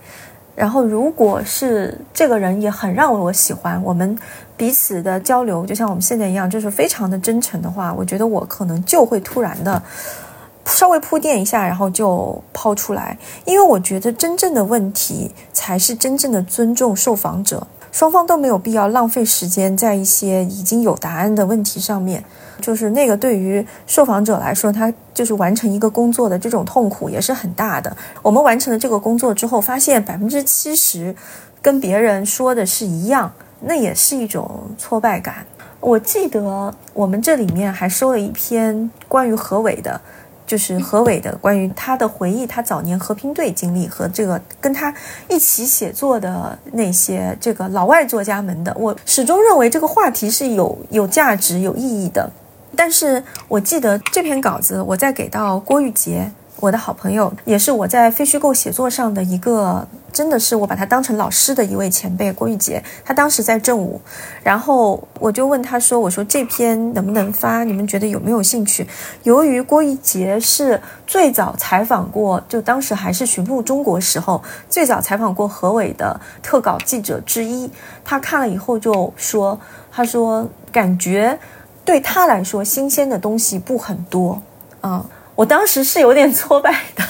S1: 然后，如果是这个人也很让我喜欢，我们彼此的交流就像我们现在一样，就是非常的真诚的话，我觉得我可能就会突然的稍微铺垫一下，然后就抛出来，因为我觉得真正的问题才是真正的尊重受访者，双方都没有必要浪费时间在一些已经有答案的问题上面。就是那个对于受访者来说，他就是完成一个工作的这种痛苦也是很大的。我们完成了这个工作之后，发现百分之七十跟别人说的是一样，那也是一种挫败感。我记得我们这里面还收了一篇关于何伟的。就是何伟的关于他的回忆，他早年和平队经历和这个跟他一起写作的那些这个老外作家们的，我始终认为这个话题是有有价值、有意义的。但是我记得这篇稿子，我在给到郭玉洁。我的好朋友，也是我在非虚构写作上的一个，真的是我把他当成老师的一位前辈郭玉洁。他当时在正午，然后我就问他说：“我说这篇能不能发？你们觉得有没有兴趣？”由于郭玉洁是最早采访过，就当时还是寻路中国时候最早采访过何伟的特稿记者之一，他看了以后就说：“他说感觉对他来说新鲜的东西不很多啊。”我当时是有点挫败的。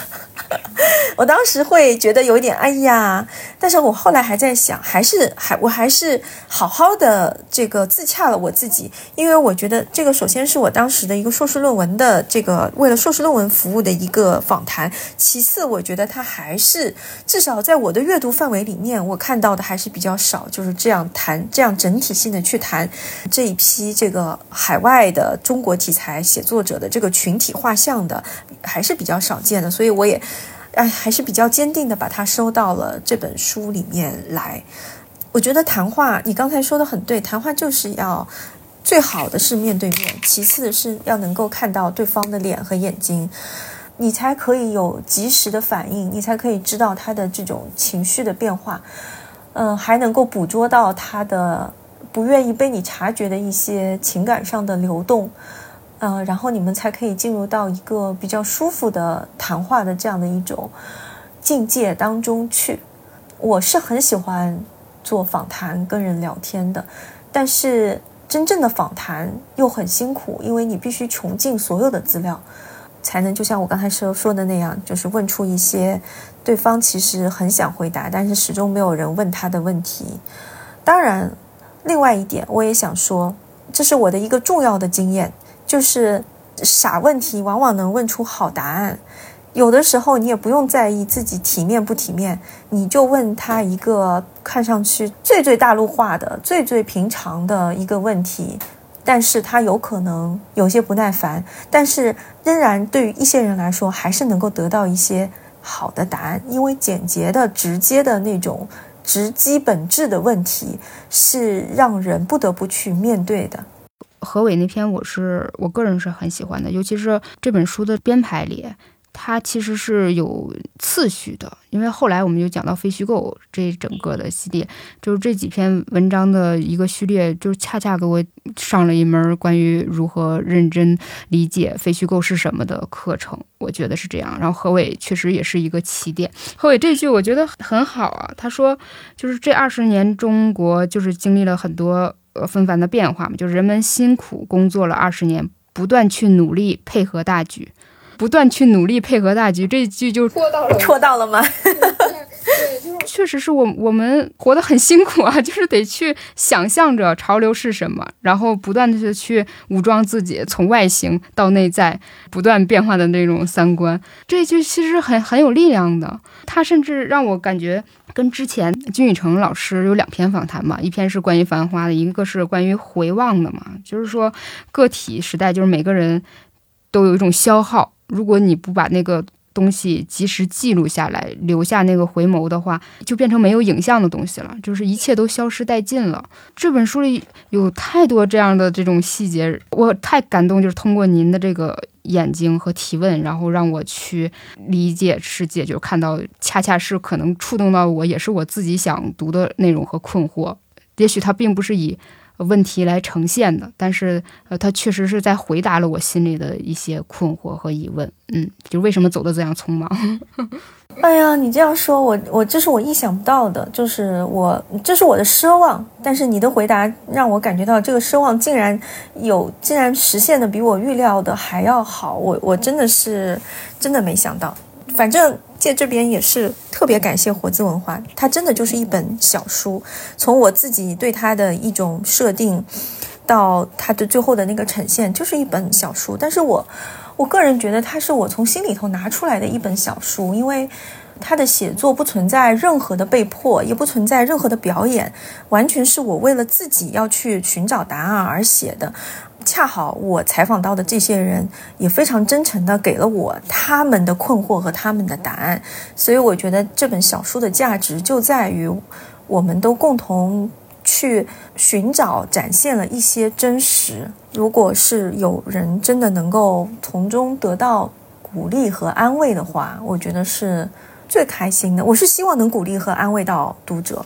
S1: *laughs* 我当时会觉得有一点哎呀，但是我后来还在想，还是还我还是好好的这个自洽了我自己，因为我觉得这个首先是我当时的一个硕士论文的这个为了硕士论文服务的一个访谈，其次我觉得它还是至少在我的阅读范围里面，我看到的还是比较少，就是这样谈这样整体性的去谈这一批这个海外的中国题材写作者的这个群体画像的，还是比较少见的，所以我也。哎，还是比较坚定的把它收到了这本书里面来。我觉得谈话，你刚才说的很对，谈话就是要最好的是面对面，其次是要能够看到对方的脸和眼睛，你才可以有及时的反应，你才可以知道他的这种情绪的变化，嗯，还能够捕捉到他的不愿意被你察觉的一些情感上的流动。呃，然后你们才可以进入到一个比较舒服的谈话的这样的一种境界当中去。我是很喜欢做访谈、跟人聊天的，但是真正的访谈又很辛苦，因为你必须穷尽所有的资料，才能就像我刚才说说的那样，就是问出一些对方其实很想回答，但是始终没有人问他的问题。当然，另外一点我也想说，这是我的一个重要的经验。就是傻问题往往能问出好答案，有的时候你也不用在意自己体面不体面，你就问他一个看上去最最大陆化的、最最平常的一个问题，但是他有可能有些不耐烦，但是仍然对于一些人来说，还是能够得到一些好的答案，因为简洁的、直接的那种直击本质的问题，是让人不得不去面对的。
S2: 何伟那篇，我是我个人是很喜欢的，尤其是这本书的编排里。它其实是有次序的，因为后来我们就讲到非虚构这整个的系列，就是这几篇文章的一个序列，就是恰恰给我上了一门关于如何认真理解非虚构是什么的课程。我觉得是这样。然后何伟确实也是一个起点。何伟这句我觉得很好啊，他说就是这二十年中国就是经历了很多呃纷繁的变化嘛，就是人们辛苦工作了二十年，不断去努力配合大局。不断去努力配合大局，这句就
S3: 戳到了，
S1: 戳到了吗？*laughs*
S3: 对，就是
S2: 确实是我我们活得很辛苦啊，就是得去想象着潮流是什么，然后不断的去武装自己，从外形到内在不断变化的那种三观。这就其实很很有力量的，他甚至让我感觉跟之前金宇成老师有两篇访谈嘛，一篇是关于繁花的，一个是关于回望的嘛，就是说个体时代就是每个人都有一种消耗。如果你不把那个东西及时记录下来，留下那个回眸的话，就变成没有影像的东西了，就是一切都消失殆尽了。这本书里有太多这样的这种细节，我太感动，就是通过您的这个眼睛和提问，然后让我去理解世界，就看到恰恰是可能触动到我，也是我自己想读的内容和困惑。也许它并不是以。问题来呈现的，但是呃，他确实是在回答了我心里的一些困惑和疑问。嗯，就为什么走的这样匆忙？*laughs*
S1: 哎呀，你这样说，我我这是我意想不到的，就是我这是我的奢望，但是你的回答让我感觉到这个奢望竟然有，竟然实现的比我预料的还要好。我我真的是真的没想到，反正。借这边也是特别感谢活字文化，它真的就是一本小书。从我自己对它的一种设定，到它的最后的那个呈现，就是一本小书。但是我我个人觉得它是我从心里头拿出来的一本小书，因为他的写作不存在任何的被迫，也不存在任何的表演，完全是我为了自己要去寻找答案而写的。恰好我采访到的这些人也非常真诚地给了我他们的困惑和他们的答案，所以我觉得这本小书的价值就在于，我们都共同去寻找、展现了一些真实。如果是有人真的能够从中得到鼓励和安慰的话，我觉得是最开心的。我是希望能鼓励和安慰到读者。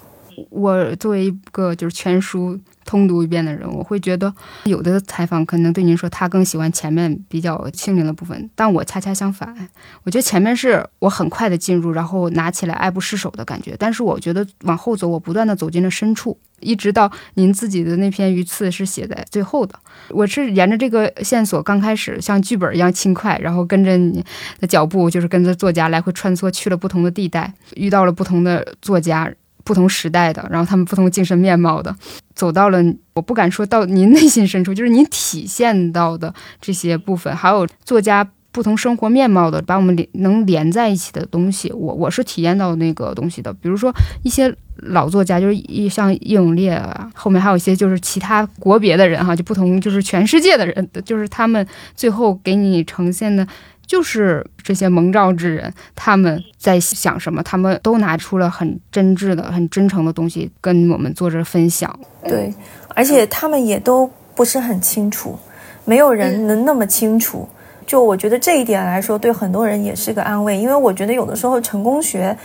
S2: 我作为一个就是全书。通读一遍的人，我会觉得有的采访可能对您说他更喜欢前面比较轻灵的部分，但我恰恰相反，我觉得前面是我很快的进入，然后拿起来爱不释手的感觉。但是我觉得往后走，我不断的走进了深处，一直到您自己的那篇鱼刺是写在最后的。我是沿着这个线索，刚开始像剧本一样轻快，然后跟着你的脚步，就是跟着作家来回穿梭，去了不同的地带，遇到了不同的作家。不同时代的，然后他们不同精神面貌的，走到了我不敢说到您内心深处，就是您体现到的这些部分，还有作家不同生活面貌的，把我们连能连在一起的东西，我我是体验到那个东西的。比如说一些老作家，就是一像叶永烈啊，后面还有一些就是其他国别的人哈，就不同就是全世界的人，就是他们最后给你呈现的。就是这些蒙召之人，他们在想什么？他们都拿出了很真挚的、很真诚的东西跟我们做着分享。
S1: 对，而且他们也都不是很清楚，没有人能那么清楚。就我觉得这一点来说，对很多人也是个安慰，因为我觉得有的时候成功学，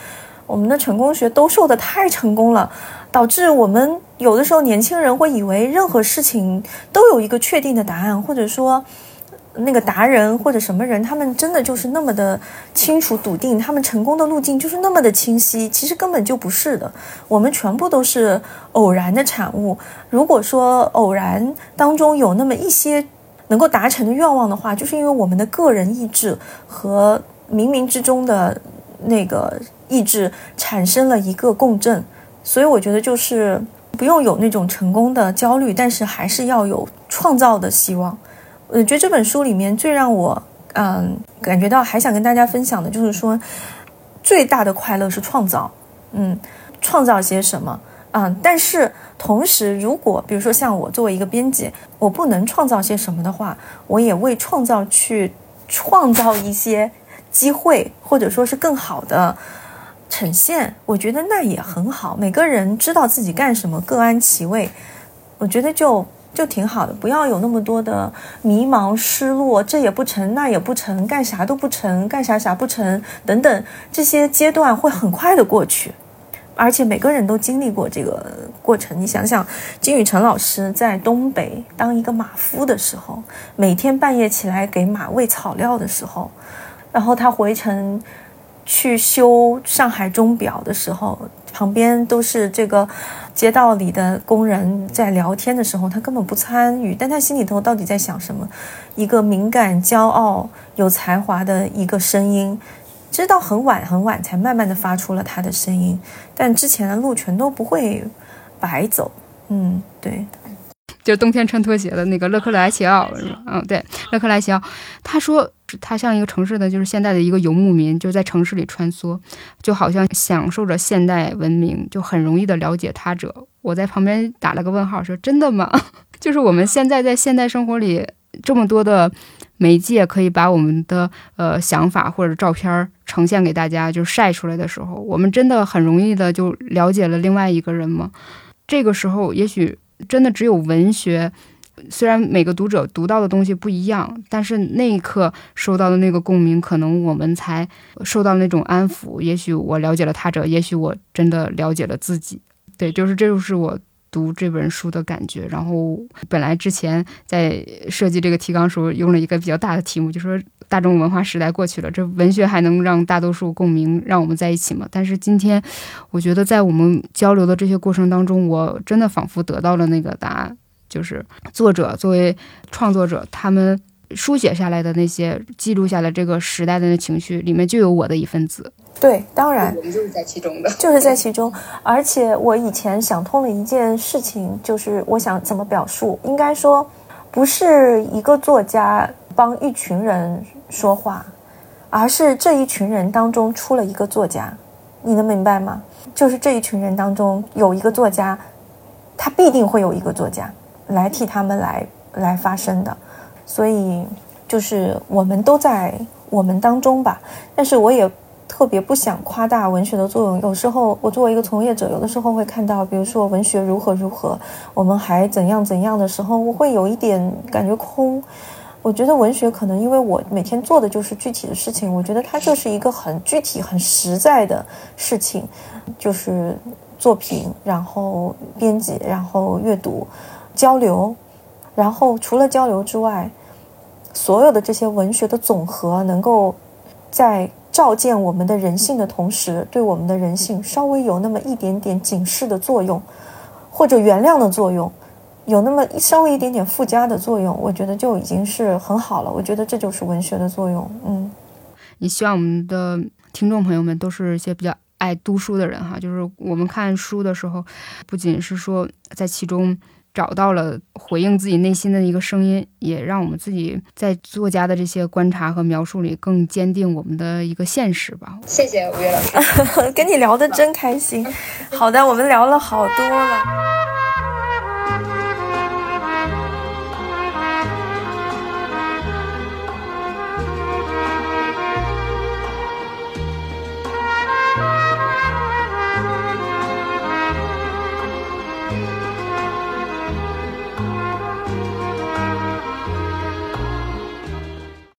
S1: 我们的成功学兜售的太成功了，导致我们有的时候年轻人会以为任何事情都有一个确定的答案，或者说。那个达人或者什么人，他们真的就是那么的清楚笃定，他们成功的路径就是那么的清晰。其实根本就不是的，我们全部都是偶然的产物。如果说偶然当中有那么一些能够达成的愿望的话，就是因为我们的个人意志和冥冥之中的那个意志产生了一个共振。所以我觉得就是不用有那种成功的焦虑，但是还是要有创造的希望。我觉得这本书里面最让我嗯，感觉到还想跟大家分享的就是说，最大的快乐是创造，嗯，创造些什么，嗯，但是同时，如果比如说像我作为一个编辑，我不能创造些什么的话，我也为创造去创造一些机会，或者说是更好的呈现，我觉得那也很好。每个人知道自己干什么，各安其位，我觉得就。就挺好的，不要有那么多的迷茫、失落，这也不成，那也不成，干啥都不成，干啥啥不成，等等，这些阶段会很快的过去，而且每个人都经历过这个过程。你想想，金宇澄老师在东北当一个马夫的时候，每天半夜起来给马喂草料的时候，然后他回城去修上海钟表的时候，旁边都是这个。街道里的工人在聊天的时候，他根本不参与，但他心里头到底在想什么？一个敏感、骄傲、有才华的一个声音，直到很晚很晚才慢慢的发出了他的声音，但之前的路全都不会白走。嗯，对。
S2: 就冬天穿拖鞋的那个勒克莱齐奥？嗯，对，勒克莱齐奥，他说他像一个城市的，就是现代的一个游牧民，就在城市里穿梭，就好像享受着现代文明，就很容易的了解他者。我在旁边打了个问号，说真的吗？*laughs* 就是我们现在在现代生活里这么多的媒介，可以把我们的呃想法或者照片呈现给大家，就晒出来的时候，我们真的很容易的就了解了另外一个人吗？这个时候，也许。真的只有文学，虽然每个读者读到的东西不一样，但是那一刻收到的那个共鸣，可能我们才受到那种安抚。也许我了解了他者，也许我真的了解了自己。对，就是这就是我读这本书的感觉。然后本来之前在设计这个提纲时候，用了一个比较大的题目，就说。大众文化时代过去了，这文学还能让大多数共鸣，让我们在一起吗？但是今天，我觉得在我们交流的这些过程当中，我真的仿佛得到了那个答案，就是作者作为创作者，他们书写下来的那些记录下来这个时代的那情绪，里面就有我的一份子。
S1: 对，当然，
S3: 我们就是在其中的，
S1: 就是在其中。而且我以前想通了一件事情，就是我想怎么表述，应该说，不是一个作家帮一群人。说话，而是这一群人当中出了一个作家，你能明白吗？就是这一群人当中有一个作家，他必定会有一个作家来替他们来来发声的，所以就是我们都在我们当中吧。但是我也特别不想夸大文学的作用。有时候我作为一个从业者，有的时候会看到，比如说文学如何如何，我们还怎样怎样的时候，我会有一点感觉空。我觉得文学可能因为我每天做的就是具体的事情，我觉得它就是一个很具体、很实在的事情，就是作品，然后编辑，然后阅读、交流，然后除了交流之外，所有的这些文学的总和，能够在照见我们的人性的同时，对我们的人性稍微有那么一点点警示的作用，或者原谅的作用。有那么稍微一点点附加的作用，我觉得就已经是很好了。我觉得这就是文学的作用。嗯，
S2: 你希望我们的听众朋友们都是一些比较爱读书的人哈，就是我们看书的时候，不仅是说在其中找到了回应自己内心的一个声音，也让我们自己在作家的这些观察和描述里更坚定我们的一个现实吧。
S3: 谢谢吴越老师，*laughs*
S1: 跟你聊的真开心。好的，我们聊了好多了。